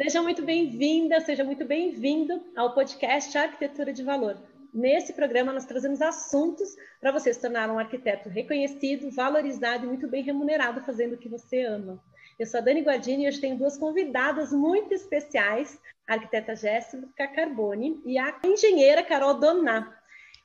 Seja muito bem-vinda, seja muito bem-vindo ao podcast Arquitetura de Valor. Nesse programa, nós trazemos assuntos para você se tornar um arquiteto reconhecido, valorizado e muito bem remunerado fazendo o que você ama. Eu sou a Dani Guardini e hoje tenho duas convidadas muito especiais, a arquiteta Jéssica Carboni e a engenheira Carol Doná.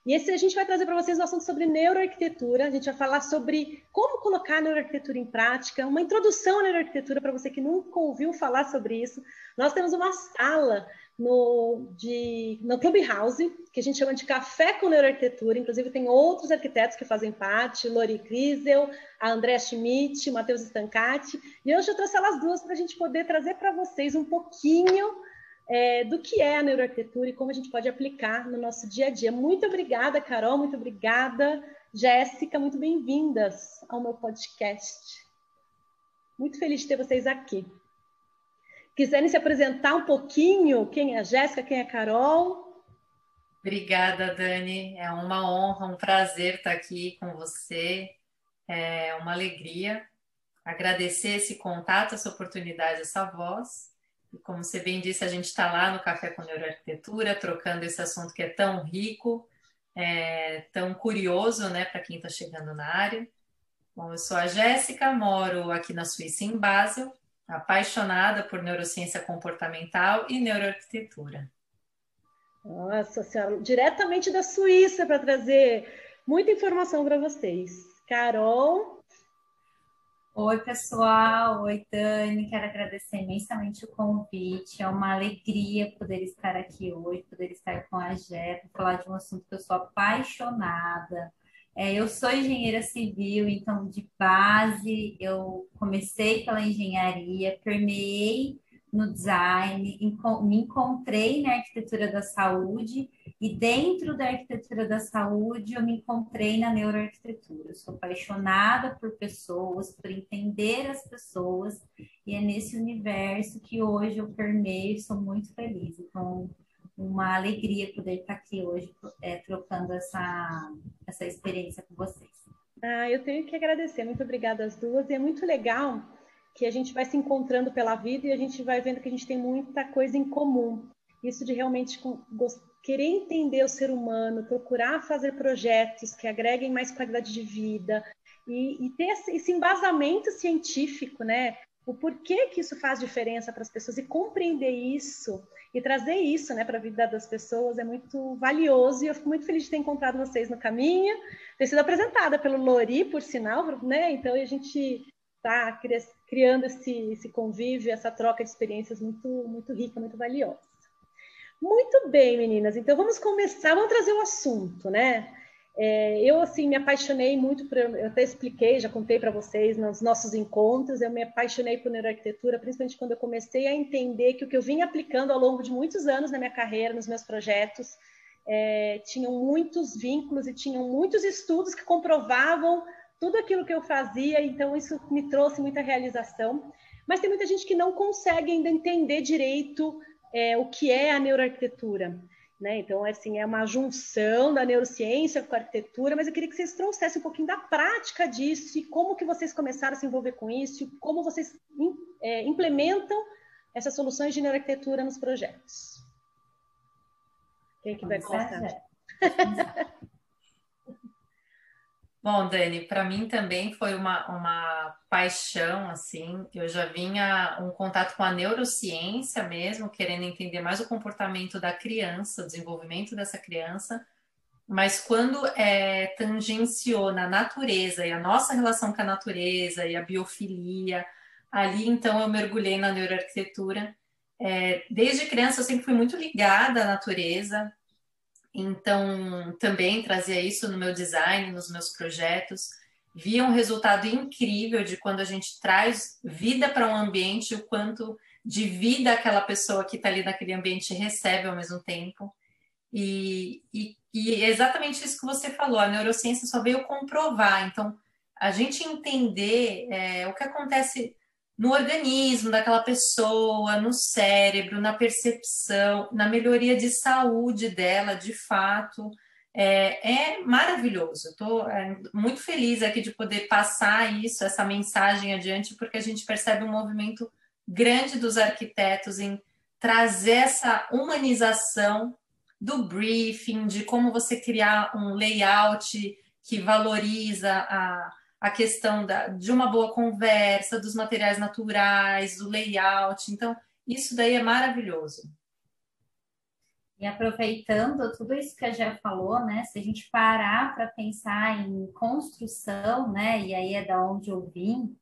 E esse a gente vai trazer para vocês um assunto sobre neuroarquitetura. A gente vai falar sobre como colocar a neuroarquitetura em prática, uma introdução à neuroarquitetura para você que nunca ouviu falar sobre isso. Nós temos uma sala no, de, no Clubhouse, que a gente chama de Café com Neuroarquitetura. Inclusive, tem outros arquitetos que fazem parte, Lori Kriesel, a André Schmidt, o Matheus Stancati. E hoje eu trouxe elas duas para a gente poder trazer para vocês um pouquinho é, do que é a neuroarquitetura e como a gente pode aplicar no nosso dia a dia. Muito obrigada, Carol, muito obrigada, Jéssica, muito bem-vindas ao meu podcast. Muito feliz de ter vocês aqui. Quiserem se apresentar um pouquinho, quem é a Jéssica, quem é a Carol? Obrigada, Dani. É uma honra, um prazer estar aqui com você. É uma alegria agradecer esse contato, essa oportunidade, essa voz como você bem disse, a gente está lá no Café com Neuroarquitetura, trocando esse assunto que é tão rico, é, tão curioso né, para quem está chegando na área. Bom, eu sou a Jéssica, moro aqui na Suíça, em Basel, apaixonada por neurociência comportamental e neuroarquitetura. Nossa senhora, diretamente da Suíça para trazer muita informação para vocês. Carol, Oi, pessoal. Oi, Dani. Quero agradecer imensamente o convite. É uma alegria poder estar aqui hoje, poder estar com a para falar de um assunto que eu sou apaixonada. É, eu sou engenheira civil, então, de base, eu comecei pela engenharia, permeei no design, me encontrei na arquitetura da saúde e dentro da arquitetura da saúde eu me encontrei na neuroarquitetura. Eu sou apaixonada por pessoas, por entender as pessoas e é nesse universo que hoje eu permeio e sou muito feliz. Então, uma alegria poder estar aqui hoje é, trocando essa, essa experiência com vocês. Ah, eu tenho que agradecer. Muito obrigada às duas. E é muito legal que a gente vai se encontrando pela vida e a gente vai vendo que a gente tem muita coisa em comum. Isso de realmente querer entender o ser humano, procurar fazer projetos que agreguem mais qualidade de vida e, e ter esse, embasamento científico, né? O porquê que isso faz diferença para as pessoas e compreender isso e trazer isso né, para a vida das pessoas é muito valioso e eu fico muito feliz de ter encontrado vocês no caminho, ter sido apresentada pelo Lori, por sinal, né? Então a gente está criando esse, esse convívio, essa troca de experiências muito, muito rica, muito valiosa. Muito bem, meninas. Então vamos começar, vamos trazer o assunto, né? É, eu assim me apaixonei muito por, eu até expliquei, já contei para vocês nos nossos encontros, eu me apaixonei por neuroarquitetura, principalmente quando eu comecei a entender que o que eu vinha aplicando ao longo de muitos anos na minha carreira, nos meus projetos, é, tinham muitos vínculos e tinham muitos estudos que comprovavam tudo aquilo que eu fazia, então isso me trouxe muita realização. Mas tem muita gente que não consegue ainda entender direito é, o que é a neuroarquitetura. Né? Então, assim, é uma junção da neurociência com a arquitetura, mas eu queria que vocês trouxessem um pouquinho da prática disso e como que vocês começaram a se envolver com isso, como vocês é, implementam essas soluções de neuroarquitetura nos projetos. Quem que vai começar? Bom, Dani, para mim também foi uma, uma paixão, assim. Eu já vinha um contato com a neurociência mesmo, querendo entender mais o comportamento da criança, o desenvolvimento dessa criança. Mas quando é, tangenciou na natureza e a nossa relação com a natureza e a biofilia, ali então eu mergulhei na neuroarquitetura. É, desde criança eu sempre fui muito ligada à natureza, então, também trazia isso no meu design, nos meus projetos. Via um resultado incrível de quando a gente traz vida para um ambiente, o quanto de vida aquela pessoa que está ali naquele ambiente recebe ao mesmo tempo. E, e, e, é exatamente isso que você falou, a neurociência só veio comprovar. Então, a gente entender é, o que acontece no organismo daquela pessoa, no cérebro, na percepção, na melhoria de saúde dela, de fato. É, é maravilhoso. Estou é, muito feliz aqui de poder passar isso, essa mensagem adiante, porque a gente percebe um movimento grande dos arquitetos em trazer essa humanização do briefing, de como você criar um layout que valoriza a, a questão da, de uma boa conversa, dos materiais naturais, do layout. Então, isso daí é maravilhoso. E aproveitando tudo isso que a Jé falou, né? Se a gente parar para pensar em construção, né? E aí é da onde eu vim,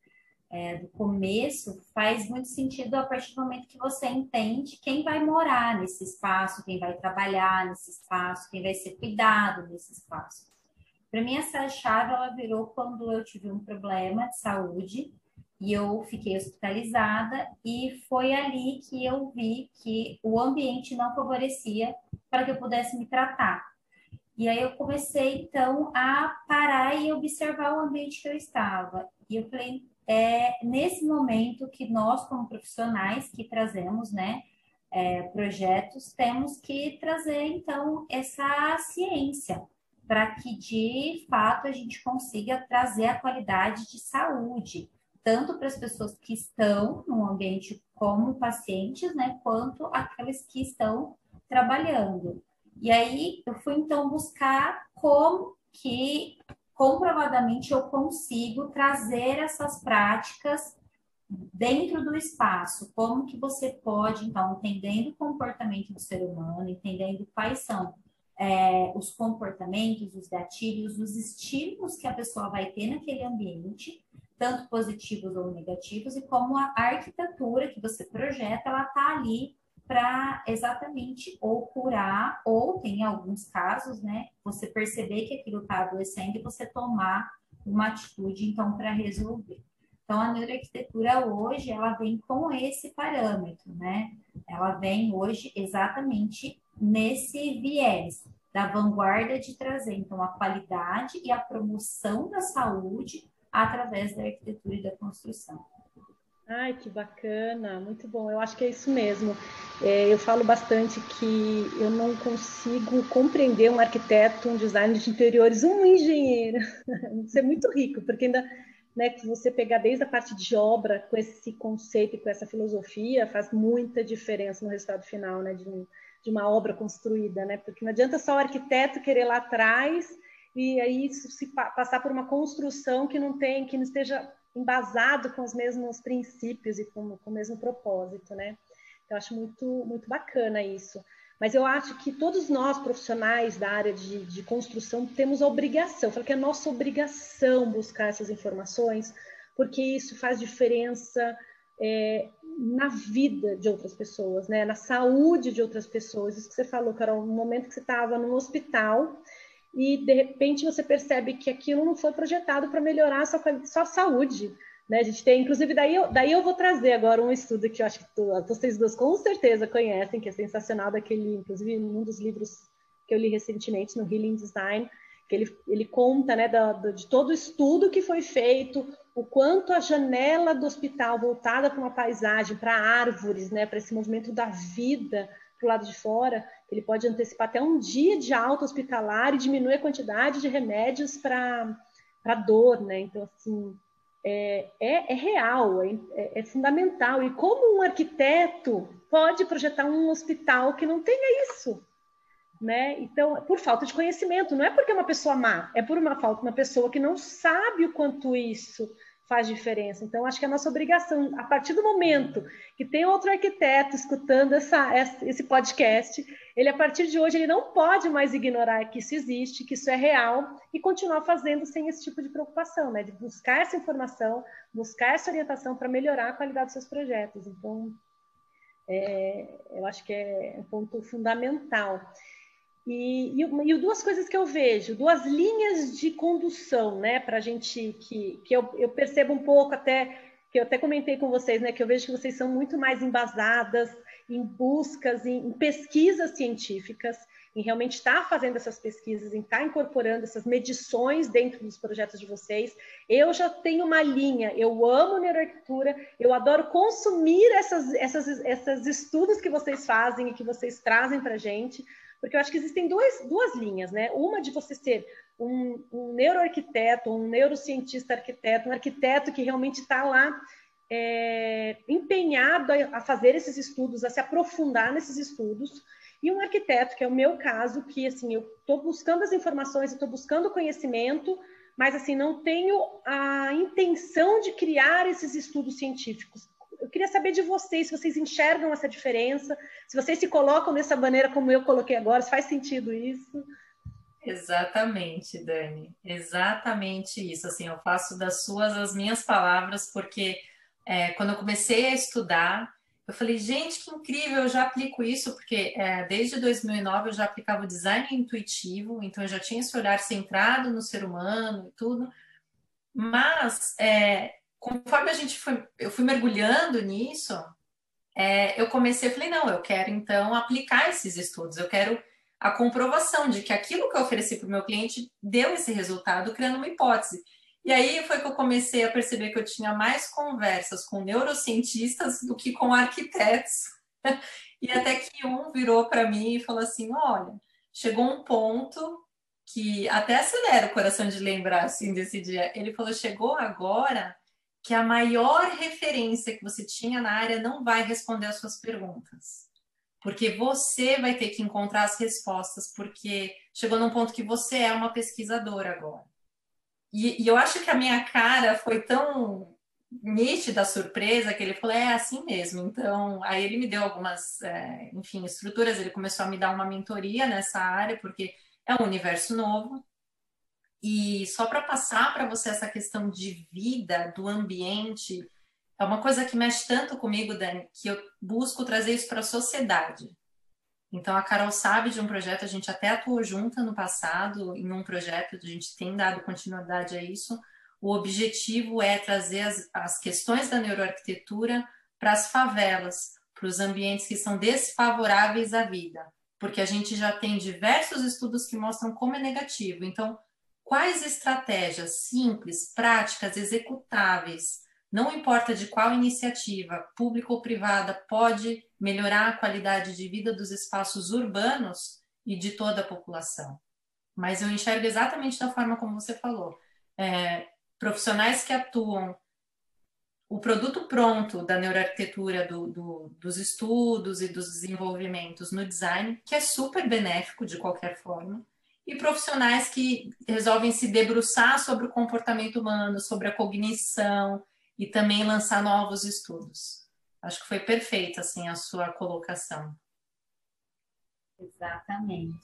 é, do começo, faz muito sentido a partir do momento que você entende quem vai morar nesse espaço, quem vai trabalhar nesse espaço, quem vai ser cuidado nesse espaço. Para mim, essa chave ela virou quando eu tive um problema de saúde e eu fiquei hospitalizada e foi ali que eu vi que o ambiente não favorecia para que eu pudesse me tratar. E aí eu comecei então a parar e observar o ambiente que eu estava. E eu falei, é nesse momento que nós como profissionais que trazemos, né, é, projetos, temos que trazer então essa ciência para que de fato a gente consiga trazer a qualidade de saúde tanto para as pessoas que estão no ambiente como pacientes, né, quanto aqueles que estão trabalhando. E aí eu fui então buscar como que comprovadamente eu consigo trazer essas práticas dentro do espaço, como que você pode, então, entendendo o comportamento do ser humano, entendendo quais são é, os comportamentos, os gatilhos, os estímulos que a pessoa vai ter naquele ambiente, tanto positivos ou negativos, e como a arquitetura que você projeta, ela está ali para exatamente ou curar, ou tem alguns casos, né, você perceber que aquilo está adoecendo e você tomar uma atitude, então, para resolver. Então, a neuroarquitetura hoje, ela vem com esse parâmetro, né? Ela vem hoje exatamente nesse viés da vanguarda de trazer, então, a qualidade e a promoção da saúde através da arquitetura e da construção. Ai, que bacana, muito bom. Eu acho que é isso mesmo. É, eu falo bastante que eu não consigo compreender um arquiteto, um designer de interiores, um engenheiro. Isso é muito rico, porque ainda né, que você pegar desde a parte de obra com esse conceito e com essa filosofia faz muita diferença no resultado final, né, de, de uma obra construída, né? Porque não adianta só o arquiteto querer lá atrás e aí se passar por uma construção que não tem, que não esteja embasado com os mesmos princípios e com, com o mesmo propósito, né? Eu acho muito, muito bacana isso. Mas eu acho que todos nós, profissionais da área de, de construção, temos a obrigação, falo que é nossa obrigação buscar essas informações, porque isso faz diferença é, na vida de outras pessoas, né? na saúde de outras pessoas. Isso que você falou, Carol, no momento que você estava no hospital e de repente você percebe que aquilo não foi projetado para melhorar a sua, sua saúde. Né? A gente tem, inclusive, daí eu, daí eu vou trazer agora um estudo que eu acho que tu, vocês duas com certeza conhecem, que é sensacional, daquele, inclusive, um dos livros que eu li recentemente no Healing Design, que ele, ele conta né, da, de todo o estudo que foi feito, o quanto a janela do hospital voltada para uma paisagem, para árvores, né, para esse movimento da vida para o lado de fora, ele pode antecipar até um dia de alta hospitalar e diminuir a quantidade de remédios para dor, né? Então, assim, é, é, é real, é, é, fundamental. E como um arquiteto pode projetar um hospital que não tenha isso? Né? Então, por falta de conhecimento, não é porque é uma pessoa má, é por uma falta, uma pessoa que não sabe o quanto isso faz diferença. Então, acho que é a nossa obrigação, a partir do momento que tem outro arquiteto escutando essa, esse podcast, ele, a partir de hoje, ele não pode mais ignorar que isso existe, que isso é real, e continuar fazendo sem esse tipo de preocupação, né? De buscar essa informação, buscar essa orientação para melhorar a qualidade dos seus projetos. Então, é, eu acho que é um ponto fundamental. E, e, e, duas coisas que eu vejo, duas linhas de condução, né, para a gente que, que eu, eu, percebo um pouco até que eu até comentei com vocês, né, que eu vejo que vocês são muito mais embasadas em buscas, em, em pesquisas científicas, em realmente estar fazendo essas pesquisas, em estar incorporando essas medições dentro dos projetos de vocês. Eu já tenho uma linha, eu amo neuroarquitetura, eu adoro consumir essas, essas, esses estudos que vocês fazem e que vocês trazem para a gente, porque eu acho que existem duas, duas linhas, né? Uma de você ser um, um neuroarquiteto, um neurocientista arquiteto, um arquiteto que realmente está lá é, empenhado a, a fazer esses estudos, a se aprofundar nesses estudos, e um arquiteto, que é o meu caso, que assim, eu estou buscando as informações, estou buscando conhecimento, mas assim, não tenho a intenção de criar esses estudos científicos. Eu queria saber de vocês, se vocês enxergam essa diferença, se vocês se colocam dessa maneira como eu coloquei agora, se faz sentido isso. Exatamente, Dani. Exatamente isso. Assim, eu faço das suas as minhas palavras, porque é, quando eu comecei a estudar, eu falei, gente, que incrível, eu já aplico isso, porque é, desde 2009 eu já aplicava o design intuitivo, então eu já tinha esse olhar centrado no ser humano e tudo. Mas, é, conforme a gente foi, eu fui mergulhando nisso, é, eu comecei, eu falei, não, eu quero então aplicar esses estudos, eu quero a comprovação de que aquilo que eu ofereci para o meu cliente deu esse resultado, criando uma hipótese. E aí foi que eu comecei a perceber que eu tinha mais conversas com neurocientistas do que com arquitetos. E até que um virou para mim e falou assim: olha, chegou um ponto que até acelera o coração de lembrar assim desse dia. Ele falou: chegou agora que a maior referência que você tinha na área não vai responder as suas perguntas. Porque você vai ter que encontrar as respostas, porque chegou num ponto que você é uma pesquisadora agora. E, e, eu acho que a minha cara foi tão nítida, surpresa, que ele falou, é assim mesmo. Então, aí ele me deu algumas, é, enfim, estruturas, ele começou a me dar uma mentoria nessa área, porque é um universo novo. E só para passar para você essa questão de vida, do ambiente, é uma coisa que mexe tanto comigo, Dani, que eu busco trazer isso para a sociedade. Então, a Carol sabe de um projeto, a gente até atuou junta no passado em um projeto, a gente tem dado continuidade a isso. O objetivo é trazer as, as questões da neuroarquitetura para as favelas, para os ambientes que são desfavoráveis à vida, porque a gente já tem diversos estudos que mostram como é negativo. Então, quais estratégias simples, práticas, executáveis, não importa de qual iniciativa, pública ou privada, pode melhorar a qualidade de vida dos espaços urbanos e de toda a população. Mas eu enxergo exatamente da forma como você falou. É, profissionais que atuam o produto pronto da neuroarquitetura, do, do, dos estudos e dos desenvolvimentos no design, que é super benéfico de qualquer forma, e profissionais que resolvem se debruçar sobre o comportamento humano, sobre a cognição, e também lançar novos estudos. Acho que foi perfeita assim a sua colocação. Exatamente.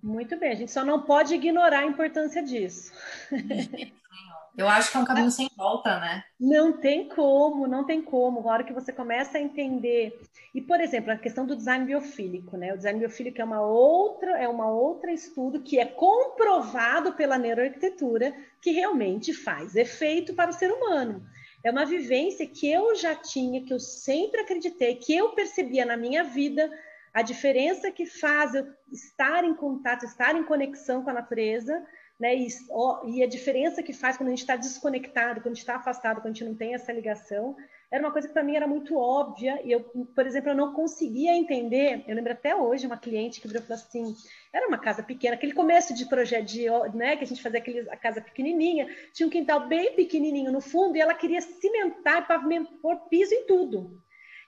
Muito bem, a gente só não pode ignorar a importância disso. Eu acho que é um caminho sem volta, né? Não tem como, não tem como. A hora que você começa a entender. E, por exemplo, a questão do design biofílico, né? O design biofílico é uma outra, é uma outra estudo que é comprovado pela neuroarquitetura que realmente faz efeito para o ser humano. É uma vivência que eu já tinha, que eu sempre acreditei, que eu percebia na minha vida a diferença que faz eu estar em contato, estar em conexão com a natureza, né? E, ó, e a diferença que faz quando a gente está desconectado, quando a gente está afastado, quando a gente não tem essa ligação, era uma coisa que para mim era muito óbvia. E eu, por exemplo, eu não conseguia entender. Eu lembro até hoje uma cliente que virou e falou assim: era uma casa pequena, aquele começo de projeto de, né, que a gente fazia aquele, a casa pequenininha, tinha um quintal bem pequenininho no fundo e ela queria cimentar, pavimentar, pôr piso em tudo.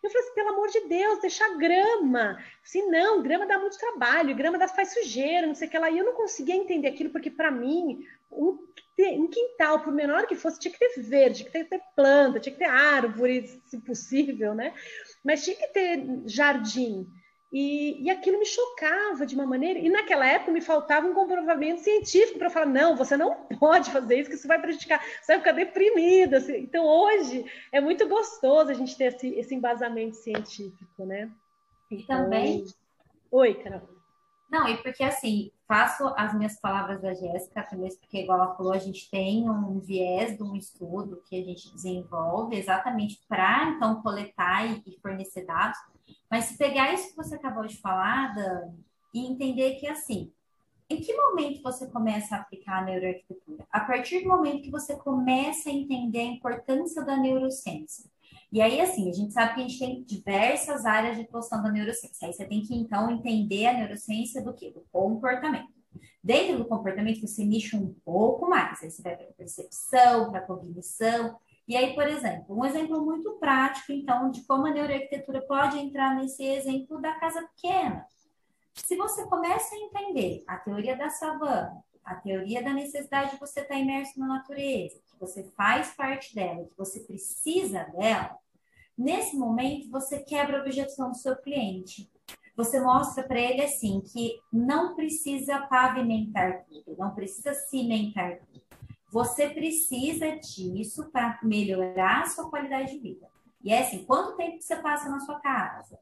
Eu falei assim, pelo amor de Deus, deixar grama. Se não, grama dá muito trabalho, grama dá, faz sujeira, não sei o que lá. E eu não conseguia entender aquilo, porque para mim, um, um, quintal, por menor que fosse, tinha que ter verde, tinha que ter planta, tinha que ter árvore, se possível, né? Mas tinha que ter jardim. E, e aquilo me chocava de uma maneira. E naquela época me faltava um comprovamento científico para falar: não, você não pode fazer isso, que isso vai prejudicar, você vai ficar deprimida. Assim. Então hoje é muito gostoso a gente ter esse, esse embasamento científico, né? E também. Oi, Carol. Não, e porque assim, faço as minhas palavras da Jéssica, talvez porque, igual ela falou, a gente tem um viés de um estudo que a gente desenvolve exatamente para então coletar e fornecer dados mas se pegar isso que você acabou de falar, Dani, e entender que assim, em que momento você começa a aplicar a neuroarquitetura? A partir do momento que você começa a entender a importância da neurociência. E aí, assim, a gente sabe que a gente tem diversas áreas de atuação da neurociência. Aí você tem que, então, entender a neurociência do quê? Do comportamento. Dentro do comportamento, você nicha um pouco mais. Aí você vai para a percepção, para a cognição. E aí, por exemplo, um exemplo muito prático, então, de como a neuroarquitetura pode entrar nesse exemplo da casa pequena. Se você começa a entender a teoria da savana, a teoria da necessidade de você estar imerso na natureza, que você faz parte dela, que você precisa dela, nesse momento você quebra a objeção do seu cliente. Você mostra para ele assim que não precisa pavimentar tudo, não precisa cimentar tudo. Você precisa disso para melhorar a sua qualidade de vida. E é assim, quanto tempo você passa na sua casa?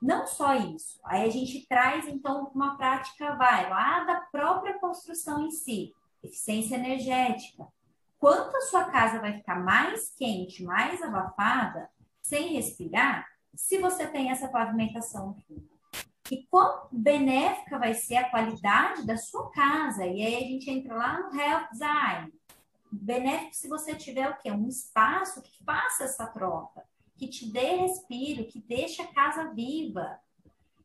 Não só isso. Aí a gente traz, então, uma prática, vai, lá da própria construção em si. Eficiência energética. Quanto a sua casa vai ficar mais quente, mais abafada, sem respirar, se você tem essa pavimentação aqui? E quão benéfica vai ser a qualidade da sua casa? E aí a gente entra lá no health design. Benéfico se você tiver o quê? Um espaço que faça essa troca que te dê respiro, que deixe a casa viva.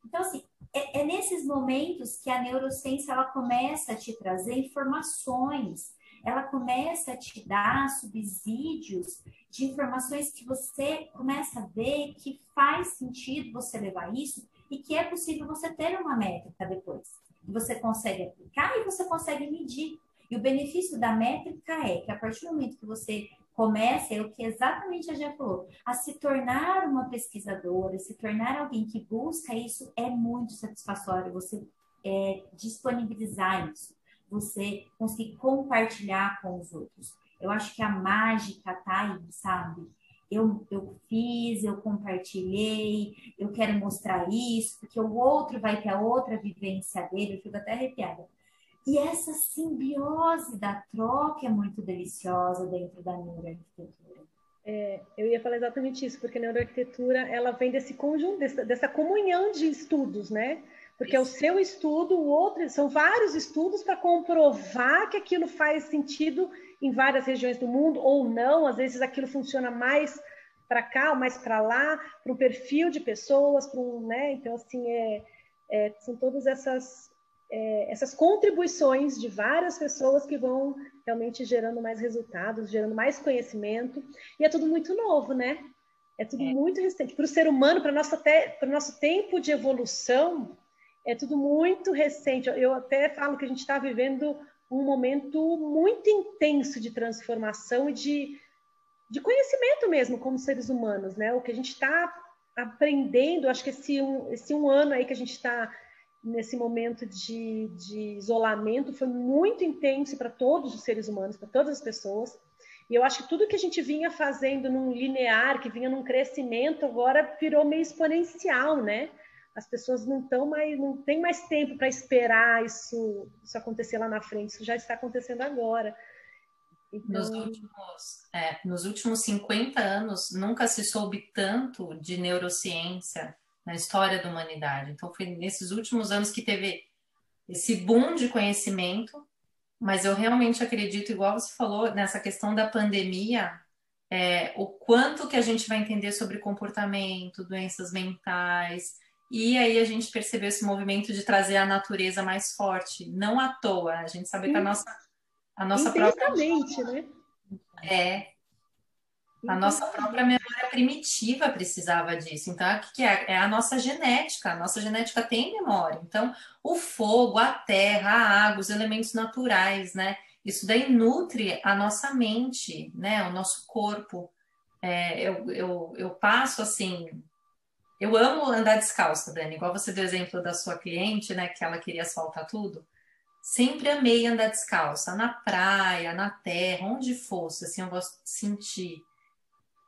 Então, assim, é, é nesses momentos que a neurociência ela começa a te trazer informações, ela começa a te dar subsídios de informações que você começa a ver que faz sentido você levar isso e que é possível você ter uma métrica depois. Você consegue aplicar e você consegue medir. E o benefício da métrica é que a partir do momento que você comece, é o que exatamente a Jé falou, a se tornar uma pesquisadora, se tornar alguém que busca isso, é muito satisfatório você é, disponibilizar isso, você conseguir compartilhar com os outros. Eu acho que a mágica tá aí, sabe? Eu, eu fiz, eu compartilhei, eu quero mostrar isso, porque o outro vai ter a outra vivência dele, eu fico até arrepiada. E essa simbiose da troca é muito deliciosa dentro da neuroarquitetura. É, eu ia falar exatamente isso, porque a neuroarquitetura ela vem desse conjunto, dessa, dessa comunhão de estudos, né? Porque é o seu estudo, o outro, são vários estudos para comprovar que aquilo faz sentido em várias regiões do mundo ou não. Às vezes aquilo funciona mais para cá ou mais para lá, para um perfil de pessoas, para um, né? Então assim é, é, são todas essas é, essas contribuições de várias pessoas que vão realmente gerando mais resultados, gerando mais conhecimento, e é tudo muito novo, né? É tudo é. muito recente. Para o ser humano, para o nosso tempo de evolução, é tudo muito recente. Eu até falo que a gente está vivendo um momento muito intenso de transformação e de, de conhecimento mesmo como seres humanos, né? O que a gente está aprendendo, acho que esse um, esse um ano aí que a gente está nesse momento de, de isolamento foi muito intenso para todos os seres humanos, para todas as pessoas. E eu acho que tudo que a gente vinha fazendo num linear, que vinha num crescimento, agora virou meio exponencial, né? As pessoas não estão mais, não tem mais tempo para esperar isso, isso acontecer lá na frente, isso já está acontecendo agora. Então... Nos, últimos, é, nos últimos 50 anos, nunca se soube tanto de neurociência, na história da humanidade. Então, foi nesses últimos anos que teve esse boom de conhecimento, mas eu realmente acredito, igual você falou, nessa questão da pandemia, é, o quanto que a gente vai entender sobre comportamento, doenças mentais, e aí a gente percebeu esse movimento de trazer a natureza mais forte, não à toa, a gente sabe que a nossa, a nossa própria... né? É, a nossa própria memória primitiva precisava disso. Então, o que é? É a nossa genética. A nossa genética tem memória. Então, o fogo, a terra, a água, os elementos naturais, né? Isso daí nutre a nossa mente, né? O nosso corpo. É, eu, eu, eu passo assim. Eu amo andar descalça, Dani. Igual você deu exemplo da sua cliente, né? Que ela queria asfaltar tudo. Sempre amei andar descalça, na praia, na terra, onde fosse. Assim, eu gosto de sentir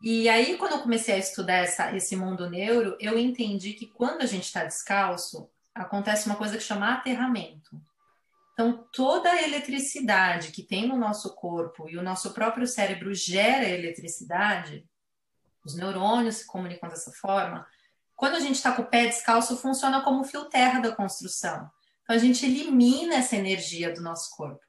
e aí, quando eu comecei a estudar essa, esse mundo neuro, eu entendi que quando a gente está descalço, acontece uma coisa que chama aterramento. Então, toda a eletricidade que tem no nosso corpo e o nosso próprio cérebro gera eletricidade, os neurônios se comunicam dessa forma. Quando a gente está com o pé descalço, funciona como o fio terra da construção. Então, a gente elimina essa energia do nosso corpo.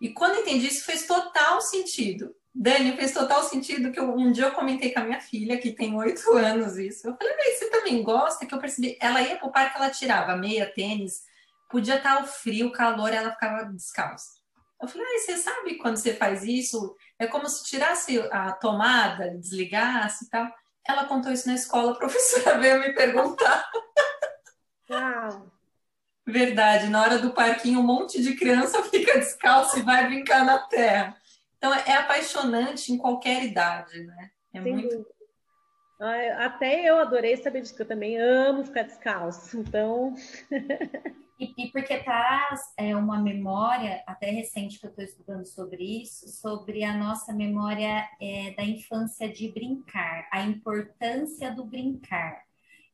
E quando entendi isso, fez total sentido. Dani, fez total sentido que eu, um dia eu comentei com a minha filha, que tem oito anos, isso. Eu falei, mas você também gosta? Que eu percebi. Ela ia pro parque, ela tirava meia, tênis, podia estar o frio, o calor, ela ficava descalça. Eu falei, ah, você sabe quando você faz isso? É como se tirasse a tomada, desligasse e tal. Ela contou isso na escola, a professora veio me perguntar. Uau. Verdade, na hora do parquinho, um monte de criança fica descalço e vai brincar na terra. Então, é apaixonante em qualquer idade, né? É Sem muito. Dúvida. Até eu adorei saber disso, que eu também amo ficar descalço. Então. e, e, porque traz é, uma memória, até recente que eu estou estudando sobre isso, sobre a nossa memória é, da infância de brincar, a importância do brincar.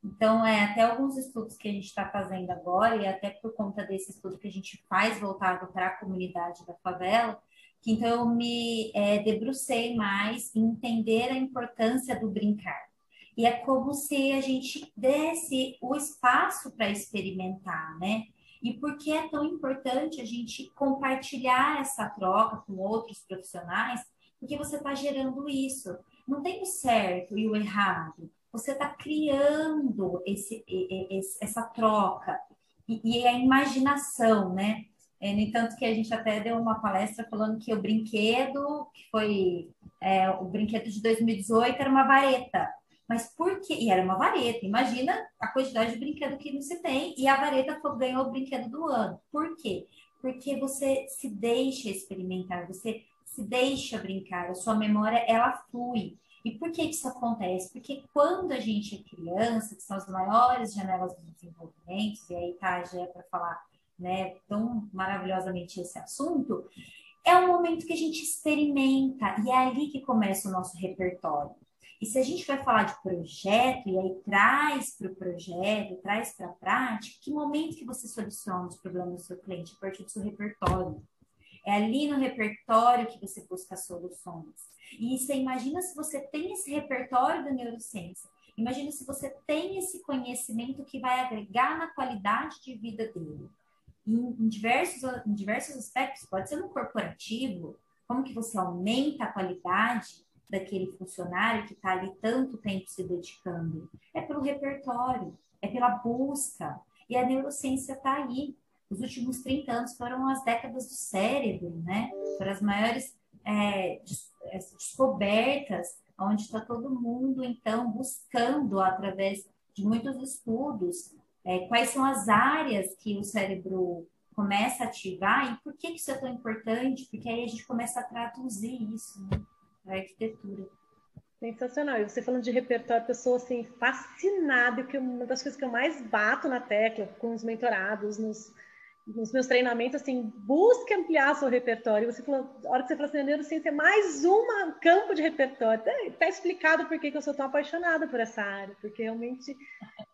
Então, é, até alguns estudos que a gente está fazendo agora, e até por conta desse estudo que a gente faz voltado para a comunidade da favela, que então eu me é, debrucei mais em entender a importância do brincar. E é como se a gente desse o espaço para experimentar, né? E por que é tão importante a gente compartilhar essa troca com outros profissionais? Porque você está gerando isso. Não tem o certo e o errado. Você está criando esse, essa troca. E, e a imaginação, né? É, no entanto, que a gente até deu uma palestra falando que o brinquedo, que foi é, o brinquedo de 2018, era uma vareta. Mas por quê? E era uma vareta. Imagina a quantidade de brinquedo que não se tem. E a vareta foi, ganhou o brinquedo do ano. Por quê? Porque você se deixa experimentar, você se deixa brincar, a sua memória ela flui. E por que isso acontece? Porque quando a gente é criança, que são as maiores janelas de desenvolvimento, e aí tá já para falar né, tão maravilhosamente esse assunto, é um momento que a gente experimenta e é ali que começa o nosso repertório. E se a gente vai falar de projeto, e aí traz para o projeto, traz para a prática, que momento que você soluciona os problemas do seu cliente? A partir do seu repertório. É ali no repertório que você busca soluções. E você imagina se você tem esse repertório da neurociência, imagina se você tem esse conhecimento que vai agregar na qualidade de vida dele. Em, em diversos, em diversos aspectos, pode ser no corporativo, como que você aumenta a qualidade daquele funcionário que está ali tanto tempo se dedicando. É pelo repertório, é pela busca. E a neurociência está aí. Os últimos 30 anos foram as décadas do cérebro, né? Foram as maiores é, é descobertas, onde está todo mundo, então, buscando, através de muitos estudos, é, quais são as áreas que o cérebro começa a ativar e por que, isso é tão importante, porque aí a gente começa a traduzir isso, né? a arquitetura. Sensacional. E você falando de repertório, pessoa assim, fascinada, que uma das coisas que eu mais bato na tecla com os mentorados, nos, nos meus treinamentos, assim, busque ampliar seu repertório. Você falou, a hora que você falou assim, neurociência é mais um campo de repertório. Está tá explicado por que, que eu sou tão apaixonada por essa área, porque realmente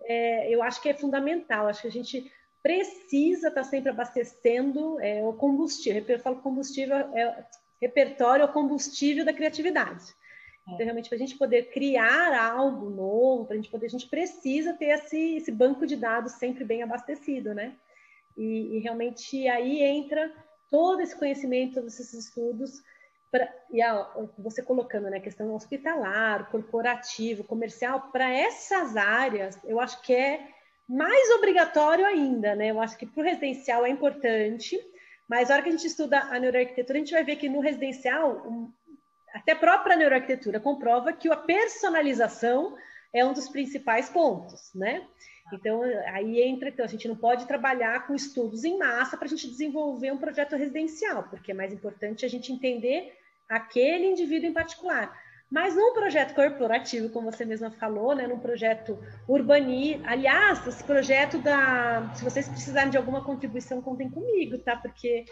é, eu acho que é fundamental. Acho que a gente precisa estar tá sempre abastecendo é, o combustível. Eu falo combustível, é, repertório é o combustível da criatividade. É. Então, realmente, para a gente poder criar algo novo, para a gente poder, a gente precisa ter esse, esse banco de dados sempre bem abastecido, né? E, e, realmente aí entra todo esse conhecimento, todos esses estudos, pra, e a, você colocando né, questão hospitalar, corporativo, comercial, para essas áreas, eu acho que é mais obrigatório ainda, né? Eu acho que para o residencial é importante, mas a hora que a gente estuda a neuroarquitetura, a gente vai ver que no residencial, um, até a própria neuroarquitetura comprova que a personalização é um dos principais pontos, né? Então, aí entra, então, a gente não pode trabalhar com estudos em massa para a gente desenvolver um projeto residencial, porque é mais importante a gente entender aquele indivíduo em particular. Mas num projeto corporativo, como você mesma falou, né, num projeto urbani, aliás, esse projeto da, se vocês precisarem de alguma contribuição, contem comigo, tá? Porque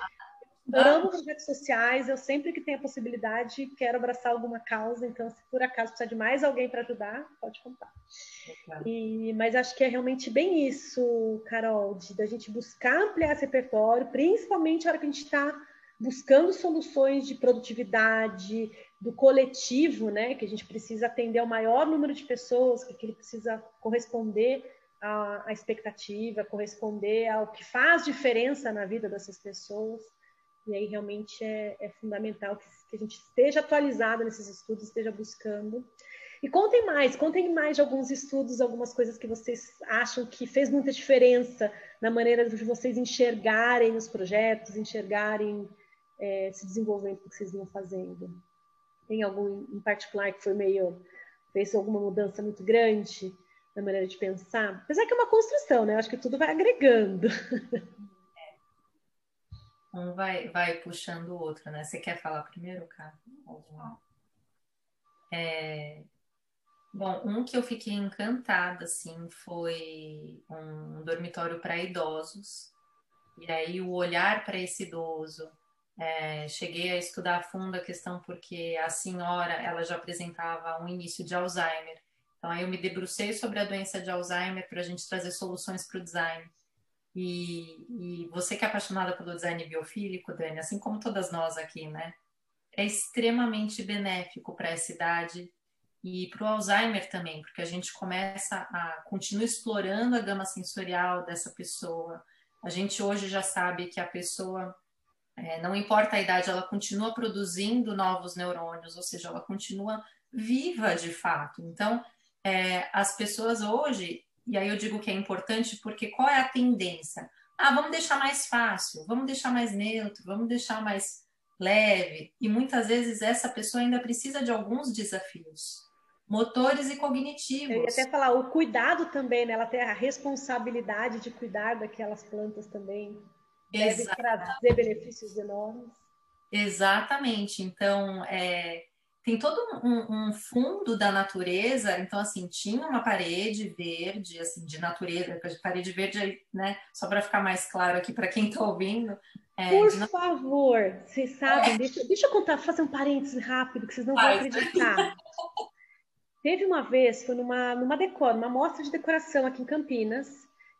amo projetos sociais, eu sempre que tenho a possibilidade quero abraçar alguma causa, então se por acaso precisar de mais alguém para ajudar, pode contar. E, mas acho que é realmente bem isso, Carol, de da gente buscar ampliar esse repertório, principalmente na hora que a gente está buscando soluções de produtividade, do coletivo, né, que a gente precisa atender ao maior número de pessoas, que ele precisa corresponder à expectativa, corresponder ao que faz diferença na vida dessas pessoas. E aí realmente é, é fundamental que, que, a gente esteja atualizado nesses estudos, esteja buscando. E contem mais, contem mais de alguns estudos, algumas coisas que vocês acham que fez muita diferença na maneira de vocês enxergarem os projetos, enxergarem é, se desenvolvendo o que vocês vinham fazendo? Tem algum em particular que foi meio fez alguma mudança muito grande na maneira de pensar? Apesar que é uma construção, né? Eu acho que tudo vai agregando. Um vai, vai puxando o outro, né? Você quer falar primeiro, cara? É... Bom, um que eu fiquei encantada, assim, foi um dormitório para idosos. E aí o olhar para esse idoso, é, cheguei a estudar a fundo a questão porque a senhora, ela já apresentava um início de Alzheimer. Então aí eu me debrucei sobre a doença de Alzheimer para a gente trazer soluções para o design. E, e, você que é apaixonada pelo design biofílico, Dani, assim como todas nós aqui, né? É extremamente benéfico para essa idade e para o Alzheimer também, porque a gente começa a continua explorando a gama sensorial dessa pessoa. A gente hoje já sabe que a pessoa, é, não importa a idade, ela continua produzindo novos neurônios, ou seja, ela continua viva de fato. Então, é, as pessoas hoje e aí eu digo que é importante porque qual é a tendência? Ah, vamos deixar mais fácil, vamos deixar mais neutro, vamos deixar mais leve. E muitas vezes essa pessoa ainda precisa de alguns desafios, motores e cognitivos. Eu ia até falar, o cuidado também, né? Ela tem a responsabilidade de cuidar daquelas plantas também. Deve trazer benefícios enormes. Exatamente. Então, é, tem todo um, um, fundo da natureza, então assim, tinha uma parede verde, assim, de natureza, parede verde, né, só para ficar mais claro aqui para quem está ouvindo. É, Por de... favor, vocês sabem, é. deixa, deixa, eu contar, fazer um parênteses rápido, que vocês não vão acreditar. Teve uma vez, foi numa, numa decor, uma mostra de decoração aqui em Campinas,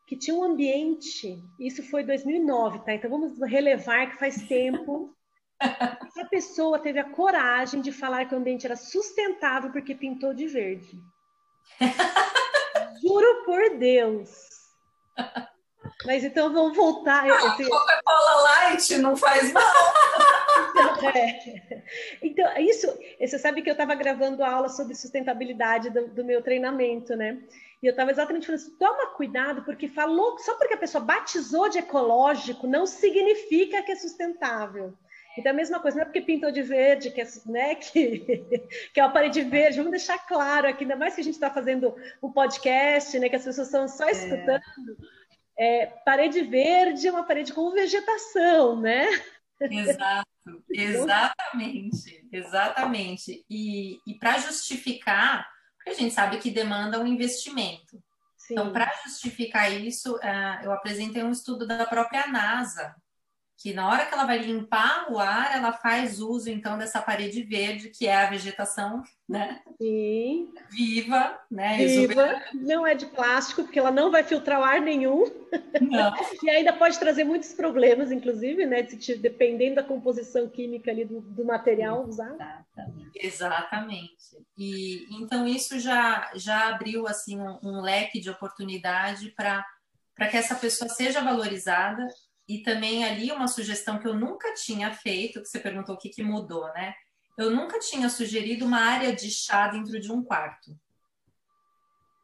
que tinha um ambiente, isso foi 2009, tá? Então vamos relevar que faz tempo a pessoa teve a coragem de falar que o ambiente era sustentável porque pintou de verde. Juro por Deus. Mas então vamos voltar. Ah, esse... Coca-Cola Light não faz mal. Então, é. então, isso, você sabe que eu estava gravando a aula sobre sustentabilidade do, do, meu treinamento, né? E eu estava exatamente falando assim, toma cuidado, porque falou, só porque a pessoa batizou de ecológico, não significa que é sustentável. Então, a mesma coisa, não é porque pintou de verde, que é, né, que, que é uma parede verde, vamos deixar claro aqui, ainda mais que a gente está fazendo um podcast, né, que as pessoas estão só é. escutando. É. É, parede verde é uma parede com vegetação, né? Exato, exatamente, exatamente. E, e para justificar, porque a gente sabe que demanda um investimento. Sim. Então, para justificar isso, uh, eu apresentei um estudo da própria NASA, que na hora que ela vai limpar o ar, ela faz uso então dessa parede verde, que é a vegetação, né? Sim. Viva, né? Viva. Não é de plástico, porque ela não vai filtrar o ar nenhum. Não. e ainda pode trazer muitos problemas, inclusive, né? Dependendo da composição química ali do, do material usado. Exatamente. Exatamente. E então isso já, já abriu assim um, um leque de oportunidade para para que essa pessoa seja valorizada e também ali uma sugestão que eu nunca tinha feito, que você perguntou o que, que mudou, né? Eu nunca tinha sugerido uma área de chá dentro de um quarto.